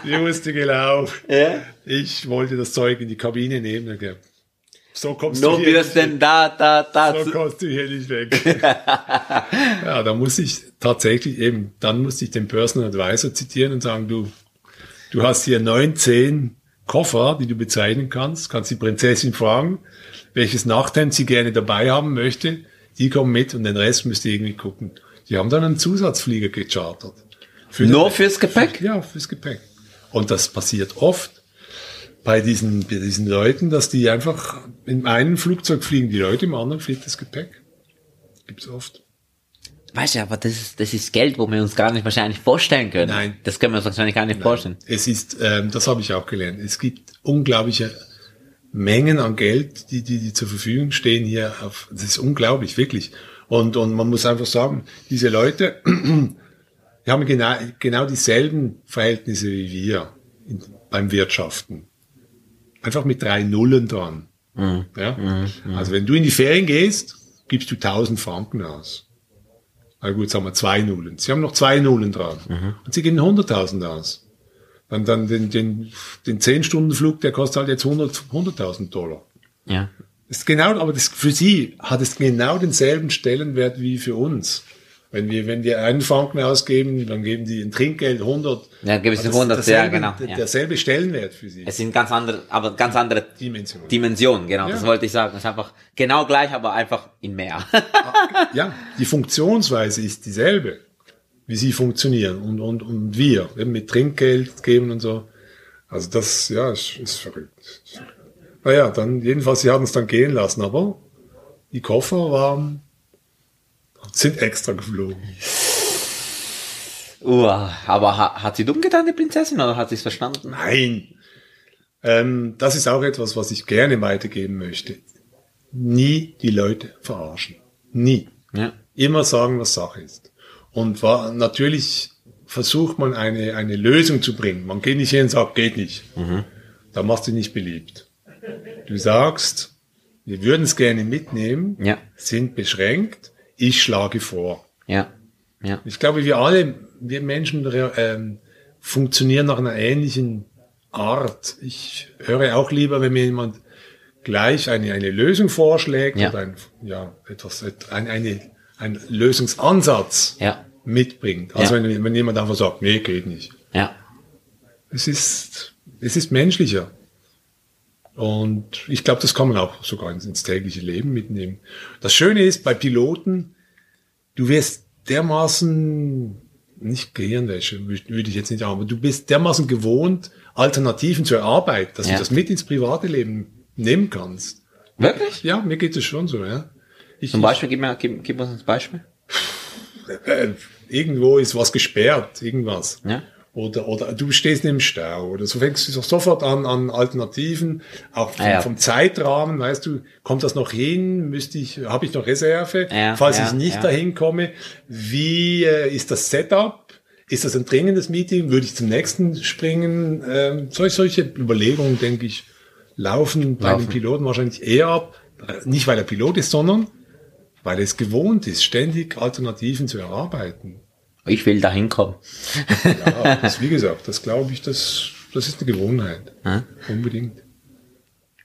ich musste gelaufen. Ja? Ich wollte das Zeug in die Kabine nehmen. gesagt, So kommst Nur du hier Bürsten da, da, da. So kommst du hier nicht weg. ja, da muss ich tatsächlich eben, dann musste ich den Personal Advisor zitieren und sagen, du, du hast hier neun, zehn Koffer, die du bezeichnen kannst, kannst die Prinzessin fragen, welches Nachthemd sie gerne dabei haben möchte, die kommen mit und den Rest müsst ihr irgendwie gucken. Die haben dann einen Zusatzflieger gechartert. Für Nur fürs Gepäck? ja, fürs Gepäck. Und das passiert oft bei diesen, bei diesen Leuten, dass die einfach in einem Flugzeug fliegen die Leute, im anderen fliegt das Gepäck. Gibt's oft. Weißt du, aber das ist, das ist Geld, wo wir uns gar nicht wahrscheinlich vorstellen können. Nein. Das können wir uns wahrscheinlich gar nicht vorstellen. Es ist, ähm, das habe ich auch gelernt. Es gibt unglaubliche Mengen an Geld, die, die, die zur Verfügung stehen hier. Auf, das ist unglaublich, wirklich. Und, und man muss einfach sagen, diese Leute, die haben genau, genau dieselben Verhältnisse wie wir in, beim Wirtschaften. Einfach mit drei Nullen dran. Ja? Also wenn du in die Ferien gehst, gibst du 1000 Franken aus. Na gut, sagen wir zwei Nullen. Sie haben noch zwei Nullen dran. Und sie geben 100.000 aus. Dann, dann den, den, den 10-Stunden-Flug, der kostet halt jetzt 100 100.000 Dollar. Ja. Das ist genau, aber das, für sie hat es genau denselben Stellenwert wie für uns. Wenn wir, wenn wir einen Franken ausgeben, dann geben die ein Trinkgeld 100. Ja, geben sie Das ist 100, ja, derselbe- genau, der- ja. Derselbe Stellenwert für sie. Es sind ganz andere, aber ganz andere Dimension. Dimensionen, genau. Das Ja. wollte ich sagen. Es ist einfach genau gleich, aber einfach in mehr. ja, die Funktionsweise ist dieselbe, wie sie funktionieren und, und, und wir, eben mit Trinkgeld geben und so. Also das, ja, ist, ist verrückt. Naja, dann, jedenfalls, sie haben es dann gehen lassen, aber die Koffer waren, sind extra geflogen. Uah, aber ha, hat sie dumm getan, die Prinzessin, oder hat sie es verstanden? Nein. Ähm, das ist auch etwas, was ich gerne weitergeben möchte. Nie die Leute verarschen. Nie. Ja. Immer sagen, was Sache ist. Und war, natürlich versucht man eine, eine Lösung zu bringen. Man geht nicht hin und sagt, geht nicht. Da machst du nicht beliebt. Du sagst, wir würden es gerne mitnehmen, Ja. sind beschränkt, ich schlage vor. Ja. Ja. Ich glaube, wir alle, wir Menschen ähm, funktionieren nach einer ähnlichen Art. Ich höre auch lieber, wenn mir jemand gleich eine, eine Lösung vorschlägt Ja. oder ein, ja, etwas, ein, eine, ein Lösungsansatz Ja. mitbringt. Also Ja. wenn, wenn jemand einfach sagt, nee, geht nicht. Ja. Es ist, es ist menschlicher. Und ich glaube, das kann man auch sogar ins, tägliche Leben mitnehmen. Das Schöne ist, bei Piloten, du wirst dermaßen, nicht Gehirnwäsche, wü- würde ich jetzt nicht sagen, aber du bist dermaßen gewohnt, Alternativen zur Arbeit, dass Ja. du das mit ins private Leben nehmen kannst. Wirklich? Ja, mir geht es schon so, ja. Ich, Zum Beispiel, gib, mir, gib, gib uns ein Beispiel. äh, irgendwo ist was gesperrt, irgendwas. Ja. Oder, oder du stehst im Stau oder so fängst du so sofort an, an Alternativen, auch vom, Ah, ja. vom Zeitrahmen, weißt du, kommt das noch hin, müsste ich, habe ich noch Reserve, Ja, falls ja, ich nicht dahin komme, wie äh, ist das Setup? Ist das ein dringendes Meeting? Würde ich zum nächsten springen? Ähm, solche, solche Überlegungen, denke ich, laufen bei Laufen. den Piloten wahrscheinlich eher ab. Nicht weil er Pilot ist, sondern weil er es gewohnt ist, ständig Alternativen zu erarbeiten. Ich will da hinkommen. Ja, das, wie gesagt, das glaube ich, das, das ist eine Gewohnheit. Ja. Unbedingt.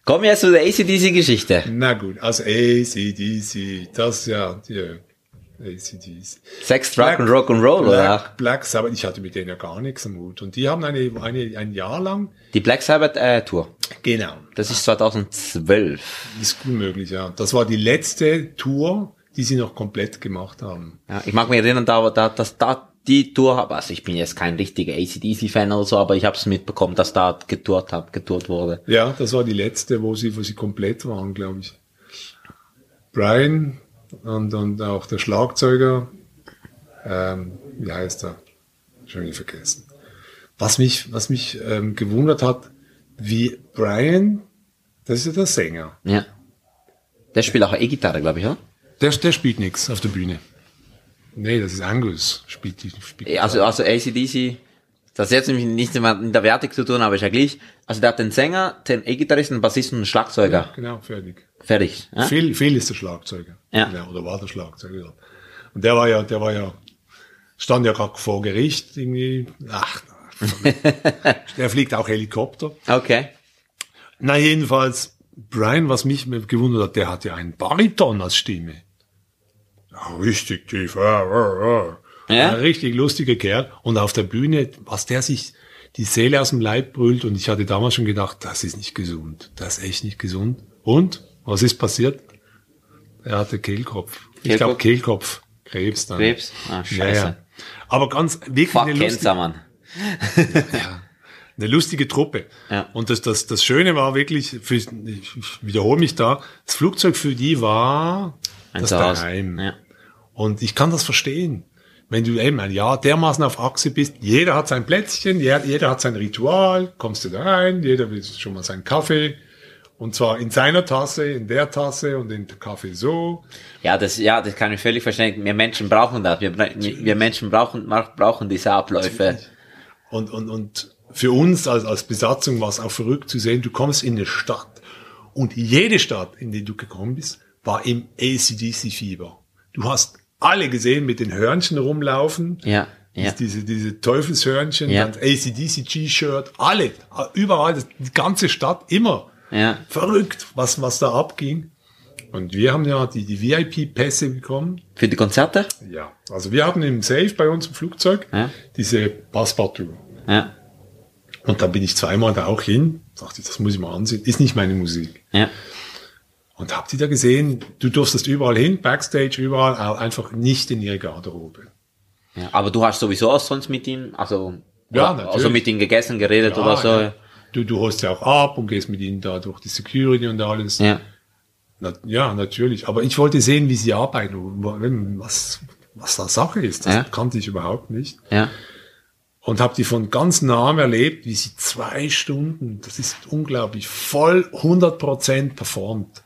Kommen wir jetzt zu der ACDC-Geschichte. Na gut, also ACDC, das ja, die ACDC. Sex, Drug und Rock'n'Roll, oder? Black, Black Sabbath, ich hatte mit denen ja gar nichts am Hut. Und die haben eine, eine, ein Jahr lang, Die Black Sabbath äh, Tour. genau, Das ist 2012. ist gut möglich, ja. Das war die letzte Tour, die sie noch komplett gemacht haben. Ja, ich mag mich erinnern, da, da, dass da die Tour also ich bin jetzt kein richtiger ACDC-Fan oder so, aber ich habe es mitbekommen, dass da getourt hab, getourt wurde. Ja, das war die letzte, wo sie, wo sie komplett waren, glaube ich. Brian und, und auch der Schlagzeuger, ähm, wie heißt er? Schon wieder vergessen. Was mich, was mich ähm, gewundert hat, wie Brian, das ist ja der Sänger. Ja. Der spielt auch E-Gitarre, glaube ich, oder? Der, der spielt nichts auf der Bühne. Nee, das ist Angus, spielt die. Spielt Also, also ACDC, das hat jetzt nämlich nichts mit der Wertig zu tun, aber ist ja gleich. Also der hat den Sänger, den E-Gitarristen, den Bassisten und den Schlagzeuger. Genau, fertig. Fertig. Ja? Phil, Phil ist der Schlagzeuger. Ja. Genau, oder war der Schlagzeuger. Und der war ja, der war ja, stand ja gerade vor Gericht irgendwie. Ach, der fliegt auch Helikopter. Okay. Na jedenfalls, Brian, was mich gewundert hat, der hat ja einen Bariton als Stimme. Ja, richtig tief. Ja, ja, ja. Ja? Ein richtig lustiger Kerl. Und auf der Bühne, was der sich die Seele aus dem Leib brüllt. Und ich hatte damals schon gedacht, das ist nicht gesund. Das ist echt nicht gesund. Und, was ist passiert? Er hatte Kehlkopf. Ich glaube Kehlkopf? Kehlkopf. Krebs dann. Krebs? Ah, scheiße. Aber ganz, wirklich Fuck eine lustige, Mann. eine lustige Truppe. Ja. Und das, das, das Schöne war wirklich, für, ich wiederhole mich da, das Flugzeug für die war Ein das Zuhause. Daheim. Ja. Und ich kann das verstehen. Wenn du eben ein Jahr dermaßen auf Achse bist, jeder hat sein Plätzchen, jeder, jeder hat sein Ritual, kommst du da rein, jeder will schon mal seinen Kaffee. Und zwar in seiner Tasse, in der Tasse und in der Kaffee so. Ja, das, ja, das kann ich völlig verstehen. Wir Menschen brauchen das. Wir, wir Menschen brauchen, brauchen diese Abläufe. Und, und, und für uns als, als Besatzung war es auch verrückt zu sehen, du kommst in eine Stadt und jede Stadt, in die du gekommen bist, war im ACDC-Fieber. Du hast alle gesehen mit den Hörnchen rumlaufen. Ja, ja. Diese, diese Teufelshörnchen, Ja. dann ACDC-T-Shirt, alle, überall, die ganze Stadt, immer. Ja. Verrückt, was, was da abging. Und wir haben ja die, die VIP-Pässe bekommen. Für die Konzerte? Ja, also wir hatten im Safe bei uns im Flugzeug Ja. diese Passepartout. Ja. Und da bin ich zweimal da auch hin. Dachte ich, das muss ich mal ansehen. Ist nicht meine Musik. Ja. Und habt ihr da gesehen, du durftest überall hin, Backstage, überall, einfach nicht in ihre Garderobe. ja. Aber du hast sowieso auch sonst mit ihm, also, Ja, oder- also mit ihm gegessen, geredet oder so. ja. Du, du holst ja auch ab und gehst mit ihnen da durch die Security und alles. Ja. Na, ja, natürlich. Aber ich wollte sehen, wie sie arbeiten, was, was da Sache ist. Das Ja. kannte ich überhaupt nicht. Ja. und habe die von ganz nahem erlebt, wie sie zwei Stunden, das ist unglaublich, voll 100% performt.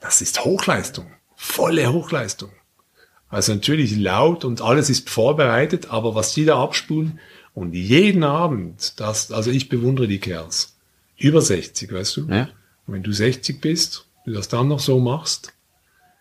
Das ist Hochleistung, volle Hochleistung. Also natürlich laut und alles ist vorbereitet, aber was die da abspulen und jeden Abend, das, also ich bewundere die Kerls. Über 60, weißt du? Ja. Und wenn du 60 bist, du das dann noch so machst,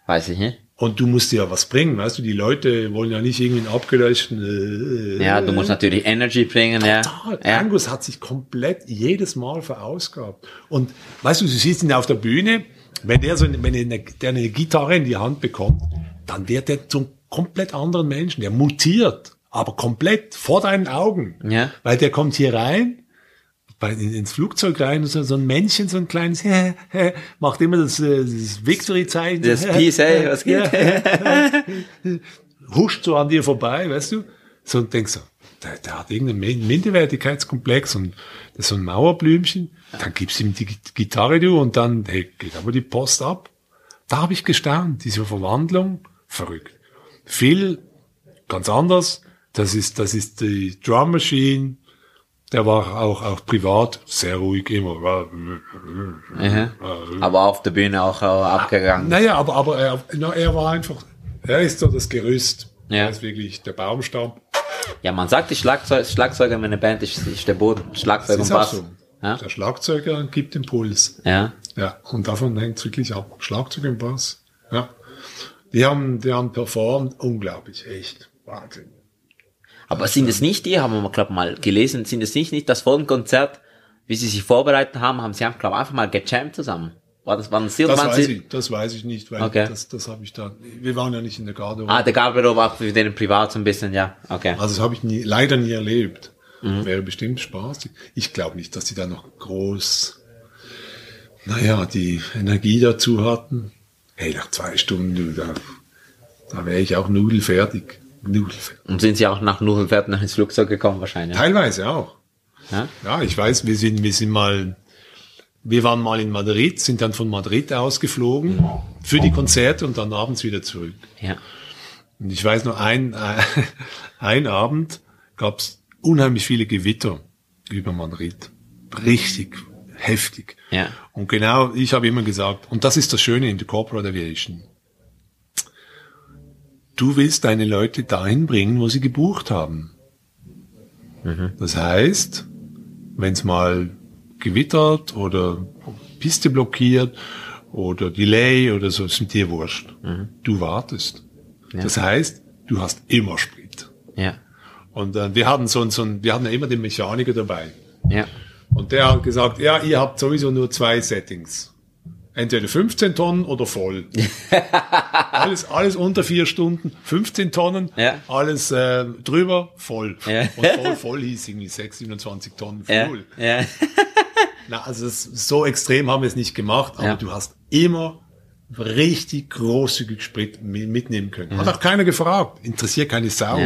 Weiß ich nicht. und du musst dir ja was bringen, weißt du, die Leute wollen ja nicht irgendwie einen abgelöschten, äh, Ja, du musst natürlich Energy bringen, ja. Total. Ja. Angus hat sich komplett jedes Mal verausgabt. Und weißt du, siehst ihn auf der Bühne, wenn der so, eine- wenn eine, der eine Gitarre in die Hand bekommt, dann wird der zum komplett anderen Menschen. Der mutiert, aber komplett vor deinen Augen. Ja. Weil der kommt hier rein, bei, in, ins Flugzeug rein, und so, so ein Männchen, so ein kleines, macht immer das, äh, das Victory-Zeichen. Das Peace, hey, was geht? huscht so an dir vorbei, weißt du? So und denkst so, der, der hat irgendeinen Min- Minderwertigkeitskomplex und das ist so ein Mauerblümchen. Dann gibst du ihm die Gi- Gitarre du und dann hey, geht aber die Post ab. Da habe ich gestaunt, diese Verwandlung, verrückt. Phil, ganz anders. Das ist, das ist die Drum Machine. Der war auch, auch privat sehr ruhig immer. Mhm. Aber auf der Bühne auch, auch abgegangen. Naja, aber, aber er, na, er war einfach, er ist so das Gerüst. Ja. Er ist wirklich der Baumstamm. Ja, man sagt, die Schlagzeug, Schlagzeuger in einer Band ist, ist der Boden. Schlagzeug und Bass. so. Ja. Der Schlagzeuger gibt Impuls. Ja. Ja, und davon hängt wirklich ab. Schlagzeug und Bass. Ja. Die haben, die haben performt, unglaublich, echt. Wahnsinn. Aber sind es nicht die, haben wir, glaube mal gelesen, sind es nicht, nicht das vor dem Konzert, wie sie sich vorbereitet haben, haben sie, glaube einfach mal gejammt zusammen. War das, waren sie Das waren weiß sie? ich, das weiß ich nicht, weil Okay. das, das habe ich da, wir waren ja nicht in der Garderobe. Ah, der Gabriel war für den privat so ein bisschen, ja, okay. Also das habe ich nie, leider nie erlebt. Mhm. Wäre bestimmt Spaß. Ich glaube nicht, dass die da noch groß, naja, die Energie dazu hatten. Hey, nach zwei Stunden, da, da wäre ich auch nudelfertig. Nudelfertig. Und sind sie auch nach Nudelfeld nach ins Flugzeug gekommen wahrscheinlich. Teilweise auch. Ja? Ja, ich weiß, wir sind, wir sind mal, wir waren mal in Madrid, sind dann von Madrid ausgeflogen für die Konzerte und dann abends wieder zurück. Ja. Und ich weiß noch, ein, ein Abend gab es unheimlich viele Gewitter über Madrid. Richtig heftig. Ja. Und genau, ich habe immer gesagt, und das ist das Schöne in der Corporate Aviation. Du willst deine Leute dahin bringen, wo sie gebucht haben. Das heißt, wenn es mal gewittert oder Piste blockiert oder Delay oder so, ist mit dir wurscht. Du wartest. Ja. Das heißt, du hast immer Sprit. Ja. Und äh, wir hatten so, ein- so wir hatten ja immer den Mechaniker dabei. Ja. Und der hat gesagt, ja, ihr habt sowieso nur zwei Settings. Entweder 15 Tonnen oder voll. alles, alles unter vier Stunden, 15 Tonnen, Ja. alles äh, drüber, voll. Ja. Und voll, voll hieß irgendwie 6, 27 Tonnen Ja. voll. Ja. Na, also das, so extrem haben wir es nicht gemacht, aber Ja. du hast immer richtig großzügig Sprit mi- mitnehmen können. Hat auch keiner gefragt. Interessiert keine Sau.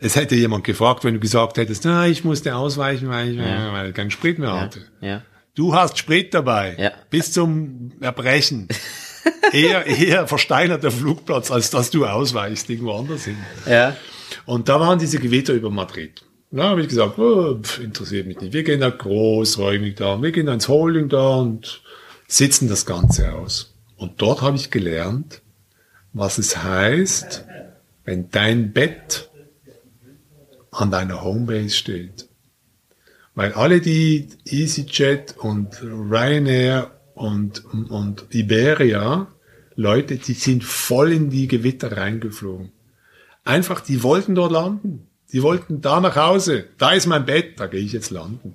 Ja. Es hätte jemand gefragt, wenn du gesagt hättest, na, ich musste ausweichen, weil ich, weil ich keinen Sprit mehr hatte. Ja. Du hast Sprit dabei. Ja. Bis zum Erbrechen. eher, eher versteinert der Flugplatz, als dass du ausweichst irgendwo anders hin. Ja. Und da waren diese Gewitter über Madrid. Da habe ich gesagt, oh, pf, interessiert mich nicht. Wir gehen da großräumig da, wir gehen da ins Holding da und sitzen das Ganze aus. Und dort habe ich gelernt, was es heißt, wenn dein Bett an deiner Homebase steht. Weil alle, die EasyJet und Ryanair und, und Iberia, Leute, die sind voll in die Gewitter reingeflogen. Einfach, die wollten dort landen. Die wollten da nach Hause. Da ist mein Bett, da gehe ich jetzt landen.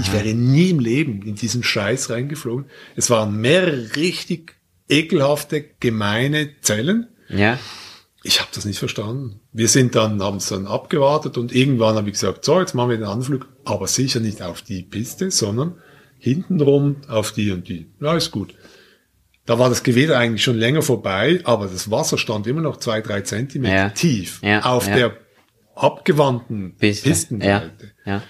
Ich wäre nie im Leben in diesen Scheiß reingeflogen. Es waren mehrere richtig ekelhafte, gemeine Zellen. Ja. Ich habe das nicht verstanden. Wir sind dann, haben es dann abgewartet und irgendwann habe ich gesagt, so, jetzt machen wir den Anflug, aber sicher nicht auf die Piste, sondern hintenrum auf die und die. Ja, ist gut. Da war das Gewitter eigentlich schon länger vorbei, aber das Wasser stand immer noch zwei, drei Zentimeter Ja. tief Ja, auf ja. der abgewandten Piste. Pistenseite. Ja.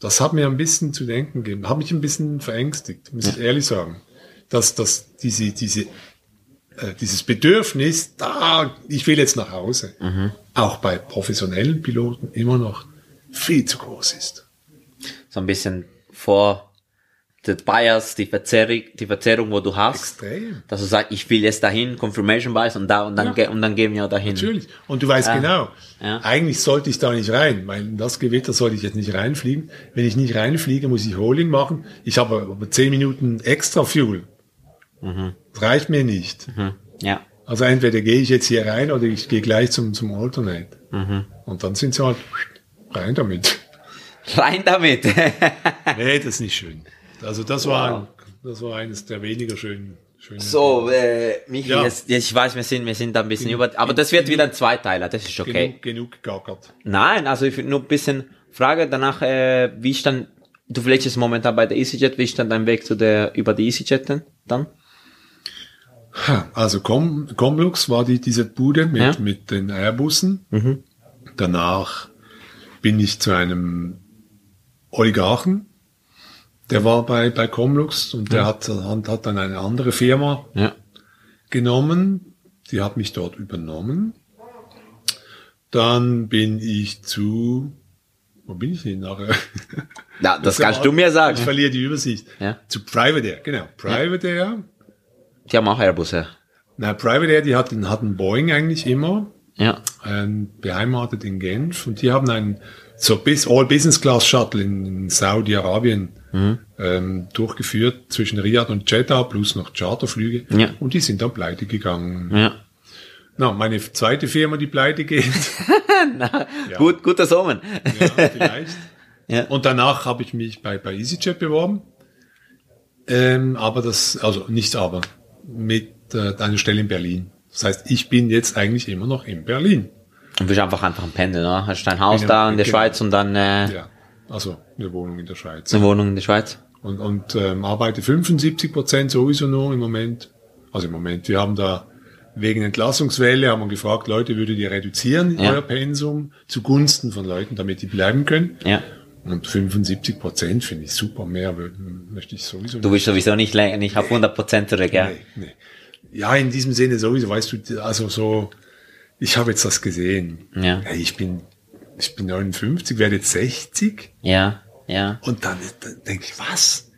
Das hat mir ein bisschen zu denken gegeben, hat mich ein bisschen verängstigt, muss ich ehrlich sagen. Dass, dass diese, diese, äh, dieses Bedürfnis, da, ich will jetzt nach Hause, auch bei professionellen Piloten immer noch viel zu groß ist. So ein bisschen vor the Bias, die Verzerrung, die Verzerrung, wo du hast. Extrem. Dass du sagst, ich will jetzt dahin, Confirmation Bias und da und dann, Ja. und dann gehen wir dahin. Natürlich. Und du weißt Ja. genau, Ja. eigentlich sollte ich da nicht rein, weil in das Gewitter sollte ich jetzt nicht reinfliegen. Wenn ich nicht reinfliege, muss ich Holding machen. Ich habe aber zehn Minuten extra Fuel. Das reicht mir nicht. Mhm. Ja. Also entweder gehe ich jetzt hier rein oder ich gehe gleich zum, zum Alternate. Mhm. Und dann sind sie halt rein damit. Rein damit. Nee, das ist nicht schön. Also das war, das war eines der weniger schönen, schönen. so, äh, Michi, Ja. jetzt, jetzt, ich weiß, wir sind, wir sind da ein bisschen über, aber das wird wieder ein Zweiteiler, das ist okay. genug, genug gegackert. Nein, also ich nur ein bisschen Frage danach, äh, wie ist dann, du fliegst jetzt momentan bei der EasyJet, wie ist dann dein Weg zu der, über die EasyJet denn, dann? Also Com, Comlux war die, diese Bude mit, Ja. mit den Airbussen. Danach bin ich zu einem Oligarchen. Der war bei, bei Comlux und der hat, hat, hat dann eine andere Firma Ja. genommen. Die hat mich dort übernommen. Dann bin ich zu, wo bin ich denn nachher? Ja, das ist kannst du mir sagen. Ich verliere die Übersicht. Ja. Zu Private Air, genau. Private Air. Die haben auch Airbusse. Na, Private Air, die hatten, hatten Boeing eigentlich immer, Ja. ähm, beheimatet in Genf und die haben einen so bis All Business Class Shuttle in, in Saudi-Arabien Mhm. ähm, durchgeführt zwischen Riyadh und Jeddah plus noch Charterflüge Ja. und die sind dann pleite gegangen. Ja. Na, meine zweite Firma, die pleite geht, Na, Gut, guter Sommer. ja, vielleicht. Ja. Und danach habe ich mich bei, bei EasyJet beworben. Ähm, aber das, also nicht aber, mit äh, einer Stelle in Berlin. Das heißt, ich bin jetzt eigentlich immer noch in Berlin. Und bist einfach einfach ein Pendel, ne? Hast dein Haus Genau, da in der genau. Schweiz und dann äh, Ja, also eine Wohnung in der Schweiz. eine Wohnung in der Schweiz. Und, und ähm, arbeite 75 Prozent sowieso nur im Moment. Also im Moment, wir haben da wegen Entlassungswelle haben wir gefragt, Leute, würdet ihr reduzieren Ja. euer Pensum zugunsten von Leuten, damit die bleiben können? Ja. Und 75 Prozent finde ich super, mehr möchte ich sowieso Du bist sowieso nicht nicht auf 100 Prozent zurück, ja. Nee, nee. Ja, in diesem Sinne sowieso, weißt du, also so, ich habe jetzt das gesehen. Ja. Hey, ich bin, ich bin 59, werde jetzt 60 Ja, ja. und dann, dann denke ich, was?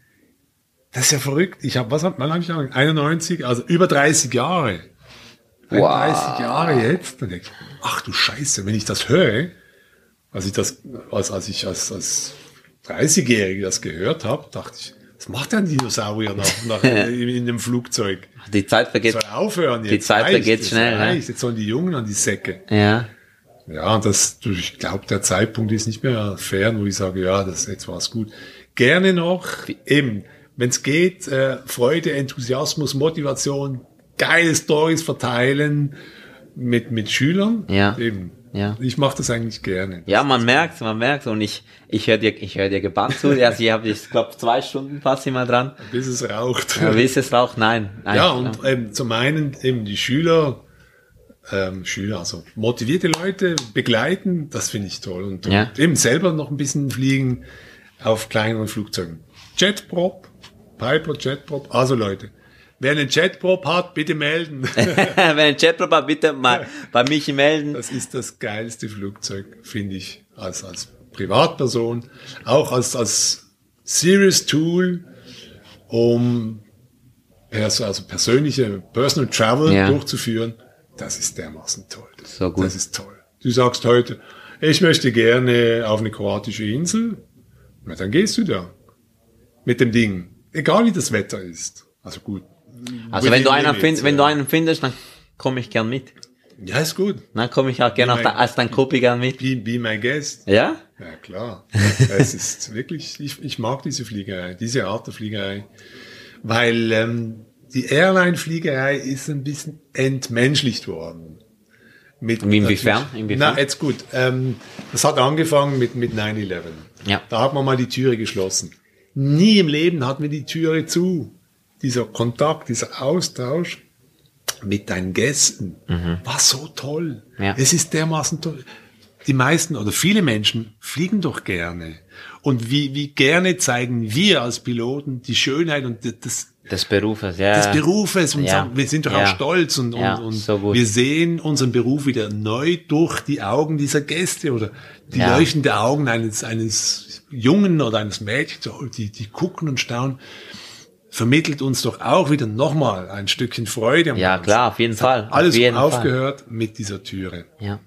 Das ist ja verrückt. Ich habe, was hab, wann habe ich angefangen? 91, also über 30 Jahre. Wow. 30 Jahre jetzt. Dann denke ich, ach du Scheiße, wenn ich das höre, als ich das, als, als ich als, als 30-Jährige das gehört habe, dachte ich, Was macht ein Dinosaurier nach, nach, in, in einem Flugzeug? Die Zeit vergeht. Soll aufhören jetzt. Die Zeit Reicht, vergeht es schnell, ne? reicht. Jetzt sollen die Jungen an die Säcke. Ja. Ja, und das, ich glaube, der Zeitpunkt ist nicht mehr fern, wo ich sage, ja, das jetzt war's gut. Gerne noch, eben, wenn es geht, äh, Freude, Enthusiasmus, Motivation, geile Stories verteilen mit mit Schülern. Ja. Eben. Ja. Ich mache das eigentlich gerne. Ja, man merkt, man merkt und ich, ich höre dir, ich höre dir gebannt zu. Also ich habe, ich glaube, zwei Stunden fast immer dran. Bis es raucht. Ja, ist es auch? Nein. nein. Ja, und ähm, zum einen eben die Schüler, ähm, Schüler, also motivierte Leute begleiten, das finde ich toll. Und, Ja. und eben selber noch ein bisschen fliegen auf kleineren Flugzeugen. Jetprop, Piper Jetprop, also Leute, wer einen Jetprop hat, bitte melden. Wenn ein Jetproper bitte mal bei mich melden. Das ist das geilste Flugzeug, finde ich, als, als Privatperson, auch als, als Serious Tool, um pers also persönliche Personal Travel Ja. durchzuführen. Das ist dermaßen toll. So gut. Das ist toll. Du sagst heute, ich möchte gerne auf eine kroatische Insel. Na, dann gehst du da. Mit dem Ding. Egal wie das Wetter ist. Also gut. Also wenn du einen limits, findest, wenn du einen findest, dann komme ich gern mit. Ja, ist gut. Dann komme ich auch mein- der, als dein Kopi gern mit. Be, be my guest. Ja? Ja, klar. es ist wirklich, ich, ich mag diese Fliegerei, diese Art der Fliegerei. Weil ähm, die Airline-Fliegerei ist ein bisschen entmenschlicht worden. Mit, inwiefern? Inwiefern? Na, jetzt gut. Ähm, das hat angefangen mit, mit 9-11. Ja. Da hat man mal die Türe geschlossen. Nie im Leben hatten wir die Türe zu. Dieser Kontakt, dieser Austausch mit deinen Gästen war so toll. Mhm. Ja. Es ist dermaßen toll. Die meisten oder viele Menschen fliegen doch gerne. Und wie, wie gerne zeigen wir als Piloten die Schönheit und das, Des Berufes, ja. des Berufes und Ja. sagen, wir sind doch Ja. auch stolz und, Ja, und, und so wir sehen unseren Beruf wieder neu durch die Augen dieser Gäste oder die Ja. leuchtenden Augen eines, eines Jungen oder eines Mädchens, die, die gucken und staunen, vermittelt uns doch auch wieder nochmal ein Stückchen Freude. Ja, Ganzen. klar, auf jeden Es Fall. Auf Alles jeden Fall. aufgehört mit dieser Türe. Ja.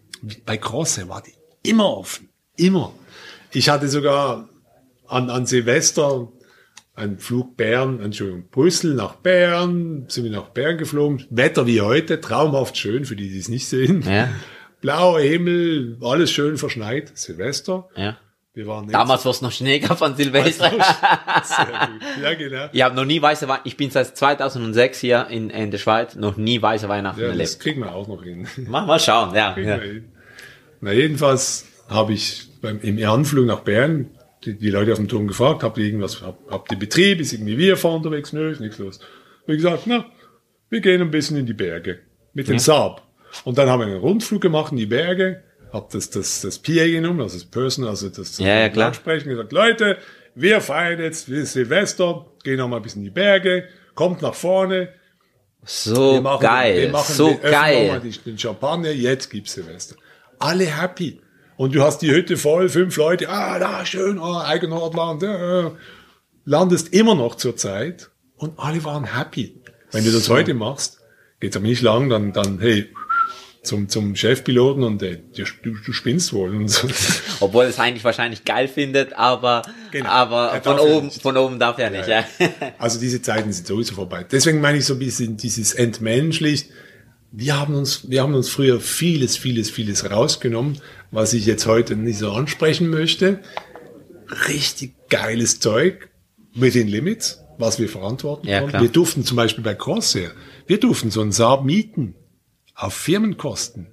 Bei Crosse war die immer offen. Immer. Ich hatte sogar an, an Silvester einen Flug Bern, Entschuldigung, Brüssel nach Bern, sind wir nach Bern geflogen. Wetter wie heute, traumhaft schön, für die, die es nicht sehen. Ja. Blauer Himmel, alles schön verschneit. Silvester. Ja. Wir waren Damals, wo es noch Schnee gab von Silvester. Sehr gut. Ja, genau. Ich habe noch nie weiße Weihnachten. Ich bin seit 2006 hier in, in der Schweiz, noch nie weiße Weihnachten Ja, das erlebt. kriegen wir auch noch hin. Mal, mal schauen, ja. Ja. wir. Na, jedenfalls habe ich beim, im Anflug nach Bern die, die Leute auf dem Turm gefragt, habt ihr irgendwas, habt, habt ihr Betrieb, ist irgendwie Wirfahr unterwegs? Nö, ist nichts los. Wie gesagt, na, wir gehen ein bisschen in die Berge mit dem Saab. Und dann haben wir einen Rundflug gemacht in die Berge, hab das, das, das PA genommen, also das Person, also das Ja, ja, klar. Lautsprechen, gesagt, Leute, wir feiern jetzt Silvester, gehen noch mal ein bisschen in die Berge, kommt nach vorne, So wir machen, geil, wir machen, so wir geil. die- den Champagner, jetzt gibt's Silvester. Alle happy. Und du hast die Hütte voll, fünf Leute, ah, da, schön, ah, Eigenhortland, ja. landest immer noch zur Zeit und alle waren happy. Wenn du das heute machst, geht's aber nicht lang, dann, dann, hey, zum, zum Chefpiloten und äh, du, du, du spinnst wohl und so. Obwohl es eigentlich wahrscheinlich geil findet, aber, Genau. aber Er von ja oben, nicht. von oben darf er nicht, ja. Also diese Zeiten sind sowieso vorbei. Deswegen meine ich so ein bisschen dieses entmenschlicht. Wir haben uns, wir haben uns früher vieles, vieles, vieles rausgenommen, was ich jetzt heute nicht so ansprechen möchte. Richtig geiles Zeug mit den Limits, was wir verantworten Ja, konnten. Wir durften zum Beispiel bei Corsair, wir durften so einen Saab mieten auf Firmenkosten.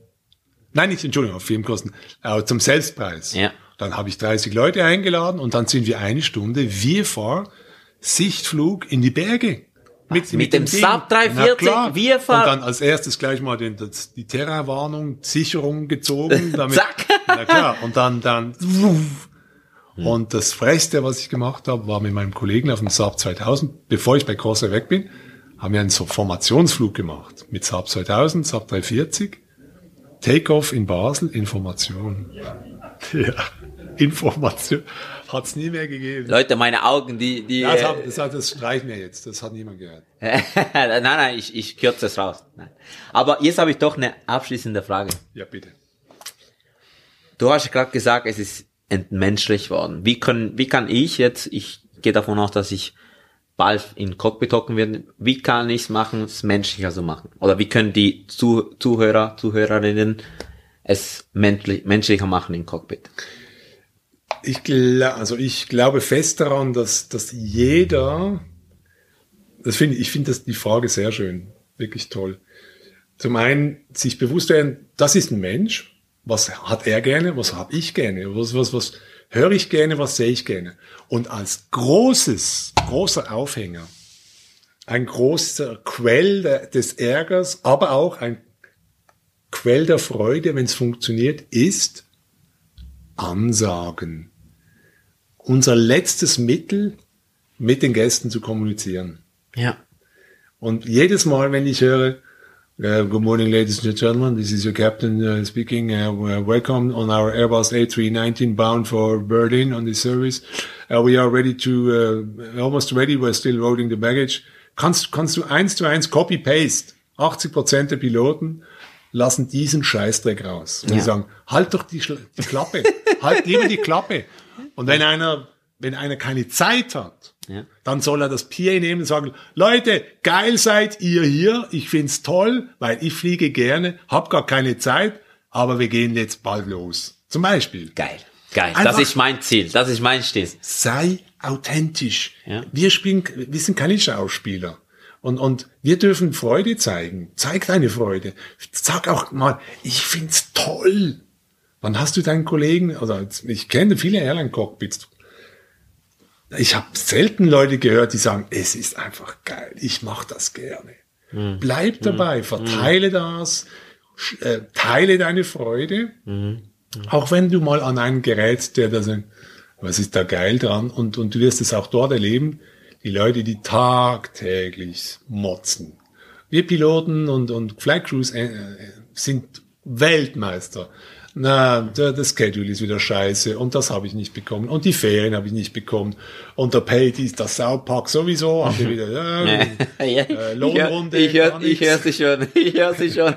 Nein, nicht, Entschuldigung, auf Firmenkosten, aber zum Selbstpreis. Ja. Dann habe ich 30 Leute eingeladen und dann sind wir eine Stunde wir fahr Sichtflug in die Berge. Mit, mit dem Ding. Saab 340 Na klar. wir fahren- Und dann als erstes gleich mal den, das, die Terra-Warnung, Sicherung gezogen. Damit, Zack. Na klar. Und dann, dann, und das Frechste, was ich gemacht habe, war mit meinem Kollegen auf dem Saab 2000, bevor ich bei Corsair weg bin, haben wir einen so Formationsflug gemacht. Mit Saab 2000, Saab 340. Takeoff in Basel, Information. Ja, Information. Hat's nie mehr gegeben. Leute, meine Augen, die, die, das, hat, das, hat, das streichen wir jetzt. Das hat niemand gehört. nein, nein, ich, ich kürze es raus. Nein. Aber jetzt habe ich doch eine abschließende Frage. Ja, bitte. Du hast gerade gesagt, es ist entmenschlich worden. Wie können, wie kann ich jetzt, ich gehe davon aus, dass ich bald in Cockpit hocken wird, wie kann ich es machen, es menschlicher so machen? Oder wie können die Zu Zuhörer, Zuhörerinnen es menschlich, menschlicher machen im Cockpit? Ich, also ich glaube fest daran, dass, dass jeder, das finde ich, finde das die Frage sehr schön, wirklich toll. Zum einen sich bewusst werden, das ist ein Mensch, was hat er gerne, was habe ich gerne, was, was, was höre ich gerne, was sehe ich gerne. Und als großes, großer Aufhänger, ein großer Quell des Ärgers, aber auch ein Quell der Freude, wenn es funktioniert, ist Ansagen. Unser letztes Mittel, mit den Gästen zu kommunizieren. Ja. Und jedes Mal, wenn ich höre, uh, Good morning, ladies and gentlemen, this is your captain uh, speaking. Uh, we're welcome on our Airbus A319 bound for Berlin on this service. Uh, we are ready to, uh, almost ready, we're still loading the baggage. Kannst, kannst du eins zu eins Copy-Paste. 80 Prozent der Piloten lassen diesen Scheißdreck raus. Und Ja. die sagen, halt doch die, die Klappe. halt lieber die Klappe. Und wenn einer, wenn einer keine Zeit hat, Ja. dann soll er das PA nehmen und sagen, Leute, geil seid ihr hier, ich find's toll, weil ich fliege gerne, hab gar keine Zeit, aber wir gehen jetzt bald los. Zum Beispiel, Geil. Geil. Einfach- das ist mein Ziel. Das ist mein Ziel. sei authentisch. Ja. Wir spielen, wir sind keine Schauspieler. Und, und wir dürfen Freude zeigen. Zeig deine Freude. Sag auch mal, ich find's toll. Wann hast du deinen Kollegen, oder ich kenne viele Airline-Cockpits, ich habe selten Leute gehört, die sagen, es ist einfach geil, ich mache das gerne. Bleib dabei, verteile das, sch- äh, teile deine Freude, auch wenn du mal an einen gerät, der da sagt, was ist da geil dran? Und, und du wirst es auch dort erleben, die Leute, die tagtäglich motzen. Wir Piloten und, und Flight Crews äh, äh, sind Weltmeister. Na, das Schedule ist wieder scheiße und das habe ich nicht bekommen und die Ferien habe ich nicht bekommen und der Pay ist das Saupack sowieso, haben wir wieder äh, äh, Lohnrunde, ich höre ich hör sie schon. Ich höre sie schon.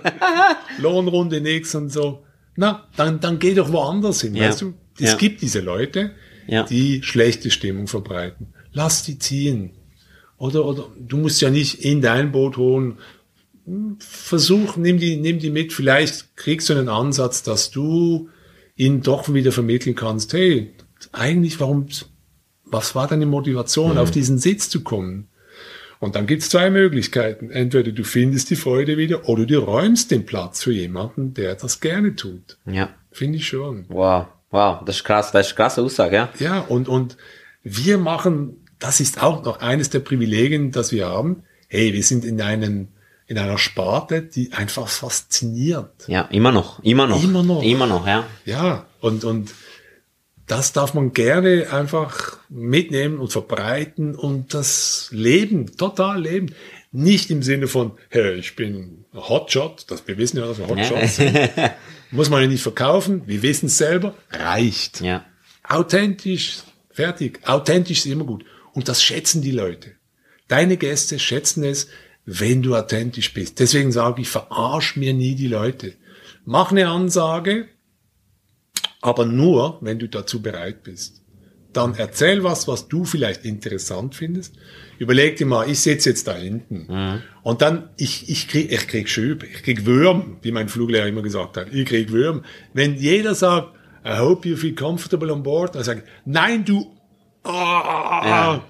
Lohnrunde nix und so. Na, dann, dann geh doch woanders hin, Ja. weißt du? Es Ja. gibt diese Leute, Ja. die schlechte Stimmung verbreiten. Lass die ziehen. Oder, oder du musst ja nicht in dein Boot holen. Versuch, nimm die, nimm die mit. Vielleicht kriegst du einen Ansatz, dass du ihnen doch wieder vermitteln kannst. Hey, eigentlich, warum, was war deine Motivation, auf diesen Sitz zu kommen? Und dann gibt's zwei Möglichkeiten. Entweder du findest die Freude wieder oder du räumst den Platz für jemanden, der das gerne tut. Ja. Finde ich schon. Wow. Wow. Das ist krass. Das ist eine krasse Aussage, ja. Ja, und, und wir machen, das ist auch noch eines der Privilegien, das wir haben. Hey, wir sind in einem, in einer Sparte, die einfach fasziniert. Ja, immer noch. Immer noch. Immer noch. Immer noch, ja. Ja, und, und das darf man gerne einfach mitnehmen und verbreiten und das Leben, total leben. Nicht im Sinne von, hey, ich bin Hotshot, das, wir wissen ja, dass wir Hotshots sind. Muss man ja nicht verkaufen, wir wissen es selber, reicht. Ja. Authentisch, fertig. Authentisch ist immer gut. Und das schätzen die Leute. Deine Gäste schätzen es, wenn du authentisch bist. Deswegen sage ich, verarsch mir nie die Leute. Mach eine Ansage, aber nur, wenn du dazu bereit bist. Dann erzähl was, was du vielleicht interessant findest. Überleg dir mal, ich sitze jetzt da hinten. Und dann, ich, ich krieg, ich krieg Schübe, ich krieg Würm, wie mein Fluglehrer immer gesagt hat. Ich krieg Würm. Wenn jeder sagt, I hope you feel comfortable on board, dann sage ich, nein, du, ah,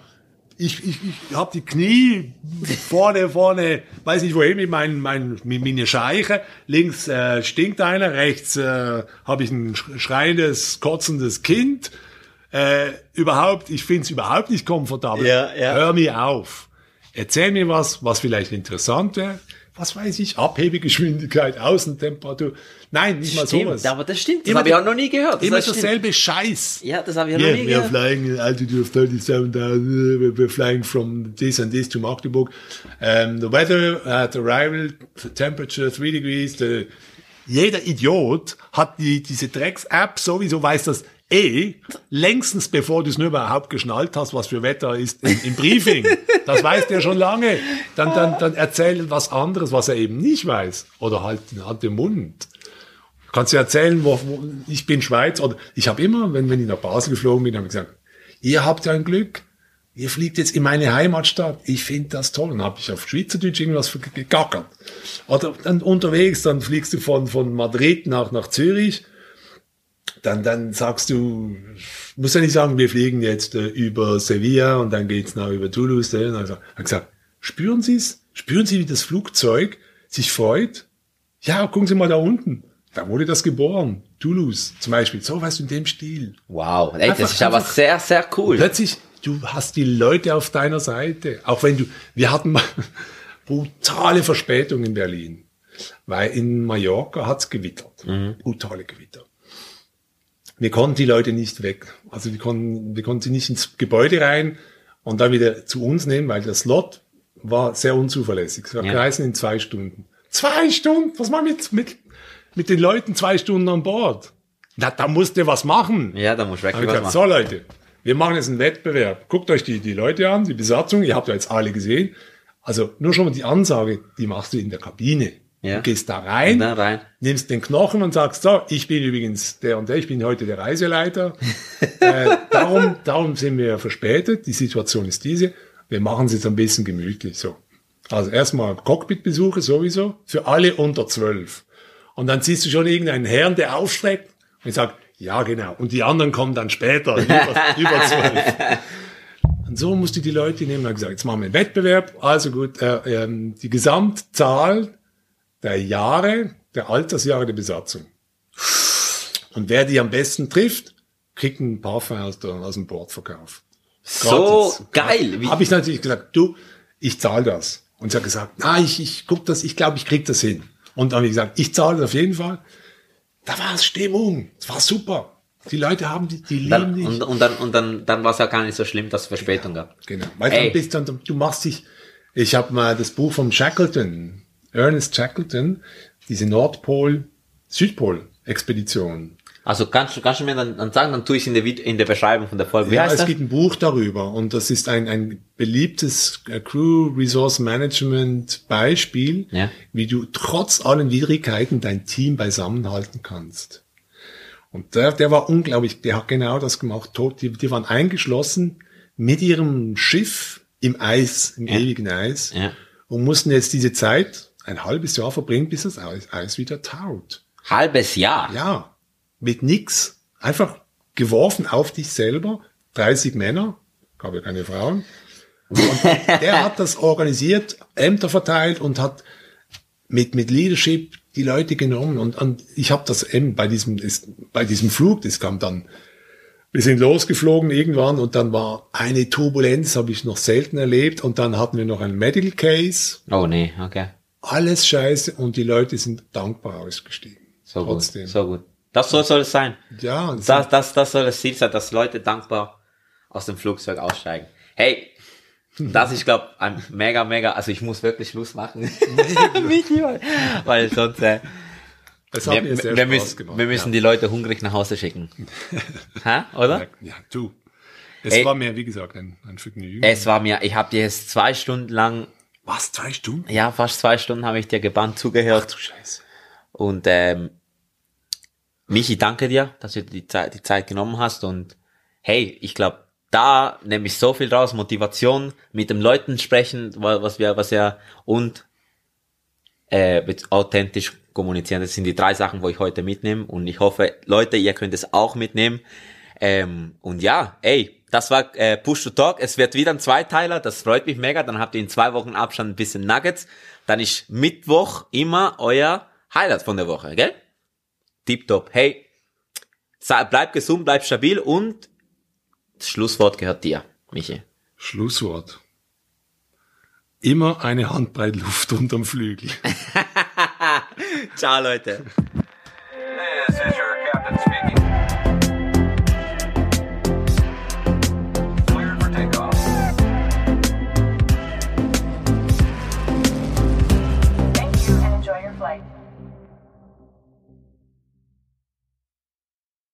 ich, ich, ich habe die Knie vorne, vorne, weiß nicht wohin mit meinen, meinen, mit meinen Scheiche. Links äh, stinkt einer, rechts äh, habe ich ein sch- schreiendes, kotzendes Kind. Äh, überhaupt, ich find's überhaupt nicht komfortabel. Ja, ja. Hör mir auf. Erzähl mir was, was vielleicht interessant wäre. Was weiß ich, Abhebegeschwindigkeit, Außentemperatur. Nein, nicht mal Stimmt, sowas. aber das stimmt. Das habe ich auch noch nie gehört. Das Immer dasselbe Scheiß. Ja, das habe ich auch noch Yeah, nie are gehört. flying at altitude of 37,000. We're flying from this and this to Magdeburg. Um, the weather at arrival, temperature 3 degrees. The, jeder Idiot hat die, diese Drecks-App sowieso weiß das eh längstens bevor du es nur überhaupt geschnallt hast, was für Wetter ist im, im Briefing. Das weiß der schon lange. Dann, dann, dann erzähl was anderes, was er eben nicht weiß. Oder halt, halt den Mund. Kannst du erzählen, wo, wo ich bin Schweiz oder ich habe immer, wenn, wenn ich nach Basel geflogen bin, habe ich gesagt, ihr habt ja ein Glück. ihr fliegt jetzt in meine Heimatstadt. Ich finde das toll. Dann habe ich auf Schweizerdeutsch irgendwas gegackert. Oder dann unterwegs, dann fliegst du von, von Madrid nach, nach Zürich. Dann, dann sagst du, muss ja nicht sagen, wir fliegen jetzt äh, über Sevilla und dann geht's nach über Toulouse. Äh, also, habe gesagt, spüren Sie es? Spüren Sie, wie das Flugzeug sich freut? Ja, gucken Sie mal da unten. Da wurde das geboren. Toulouse zum Beispiel. So was in dem Stil. Wow, ey, das ist aber sehr, sehr cool. Plötzlich, du hast die Leute auf deiner Seite. Auch wenn du, wir hatten mal brutale Verspätung in Berlin. Weil in Mallorca hat's gewittert. Brutale Gewitter. Wir konnten die Leute nicht weg. Also wir konnten, wir konnten sie nicht ins Gebäude rein und dann wieder zu uns nehmen, weil der Slot war sehr unzuverlässig. Es war Ja. kreisen in zwei Stunden. Zwei Stunden? Was machen wir mit, mit, mit den Leuten zwei Stunden an Bord? Na, da musst du was machen. Ja, da muss wirklich ich was gesagt, machen. so Leute, wir machen jetzt einen Wettbewerb. Guckt euch die, die Leute an, die Besatzung, ihr habt ja jetzt alle gesehen. Also nur schon mal die Ansage, die machst du in der Kabine. Ja. Du gehst da rein, Da rein. nimmst den Knochen und sagst, so, ich bin übrigens der und der, ich bin heute der Reiseleiter. äh, darum, darum sind wir verspätet. Die Situation ist diese. Wir machen es jetzt ein bisschen gemütlich. So. Also erstmal Cockpitbesuche sowieso für alle unter zwölf. Und dann siehst du schon irgendeinen Herrn, der aufschreckt und sagt, ja genau. Und die anderen kommen dann später, über, über zwölf. Und so musst du die Leute nehmen. Und gesagt, jetzt machen wir einen Wettbewerb. Also gut, äh, ähm, die Gesamtzahl der Jahre, der Altersjahre der Besatzung. Und wer die am besten trifft, kriegt ein Parfum aus, der, aus dem Bordverkauf. So geil. Wie, Habe ich natürlich gesagt, du, ich zahle das. Und sie hat gesagt, na, ich, ich guck das, ich glaube, ich krieg das hin. Und dann habe ich gesagt, ich zahle das auf jeden Fall. Da war es Stimmung. Es war super. Die Leute haben die, die lieben dann, dich. und, und dann, und dann, dann war es ja gar nicht so schlimm, dass es Verspätung gab. Genau. Weil Ey. dann bist dann, du machst dich, ich habe mal das Buch von Shackleton, Ernest Shackleton, diese Nordpol-Südpol-Expedition. Also kannst, du- kannst du mir dann, dann sagen, dann tue ich in der, in der Beschreibung von der Folge. Wie Ja, es das? gibt ein Buch darüber und das ist ein, ein beliebtes äh, Crew Resource Management Beispiel, Ja. wie du trotz allen Widrigkeiten dein Team beisammenhalten kannst. Und der, der war unglaublich, der hat genau das gemacht. Tot, die, die waren eingeschlossen mit ihrem Schiff im Eis, im Ja. ewigen Eis Ja. und mussten jetzt diese Zeit, ein halbes Jahr verbringen, bis das Eis, Eis wieder taut. Halbes Jahr. Ja, mit nix. Einfach geworfen auf dich selber. 30 Männer, gab ja keine Frauen. Und der hat das organisiert, Ämter verteilt und hat mit, mit Leadership die Leute genommen. Und, und ich habe das eben bei diesem, ist, bei diesem Flug, das kam dann, wir sind losgeflogen irgendwann und dann war eine Turbulenz, habe ich noch selten erlebt. Und dann hatten wir noch einen Medical Case, Oh nee, okay. Alles scheiße und die Leute sind dankbar ausgestiegen. So Trotzdem. gut. So gut. Das soll, soll es sein. Ja, das Das, das, das soll das Ziel sein, dass Leute dankbar aus dem Flugzeug aussteigen. Hey, das ist, glaube ein mega, mega, also ich muss wirklich Schluss machen. Weil- sonst, äh, hat wir, mir sehr wir, müssen, gemacht. wir müssen die Leute hungrig nach Hause schicken. ha, oder? ja. ja, du. Es Ey. war mir, wie gesagt, ein, ein Vergnügen. Es war mir, ich habe dir jetzt zwei Stunden lang, Was, zwei Stunden? ja, fast zwei Stunden habe ich dir gebannt zugehört. Du Scheiße. Und ähm, Michi, danke dir, dass du die Zeit, die Zeit genommen hast. Und hey, ich glaube, da nehme ich so viel raus. Motivation, mit den Leuten sprechen, wa- was wir, was ja und äh, authentisch kommunizieren. Das sind die drei Sachen, wo ich heute mitnehme. Und ich hoffe, Leute, ihr könnt es auch mitnehmen. Ähm, und ja, ey, das war äh, Push to Talk. Es wird wieder ein Zweiteiler. Das freut mich mega. Dann habt ihr in zwei Wochen Abstand ein bisschen Nuggets. Dann ist Mittwoch immer euer Highlight von der Woche, gell? Tipptopp. Hey, sei- bleib gesund, bleib stabil und das Schlusswort gehört dir, Michi. Schlusswort. Immer eine Handbreit Luft unterm Flügel. Ciao, Leute.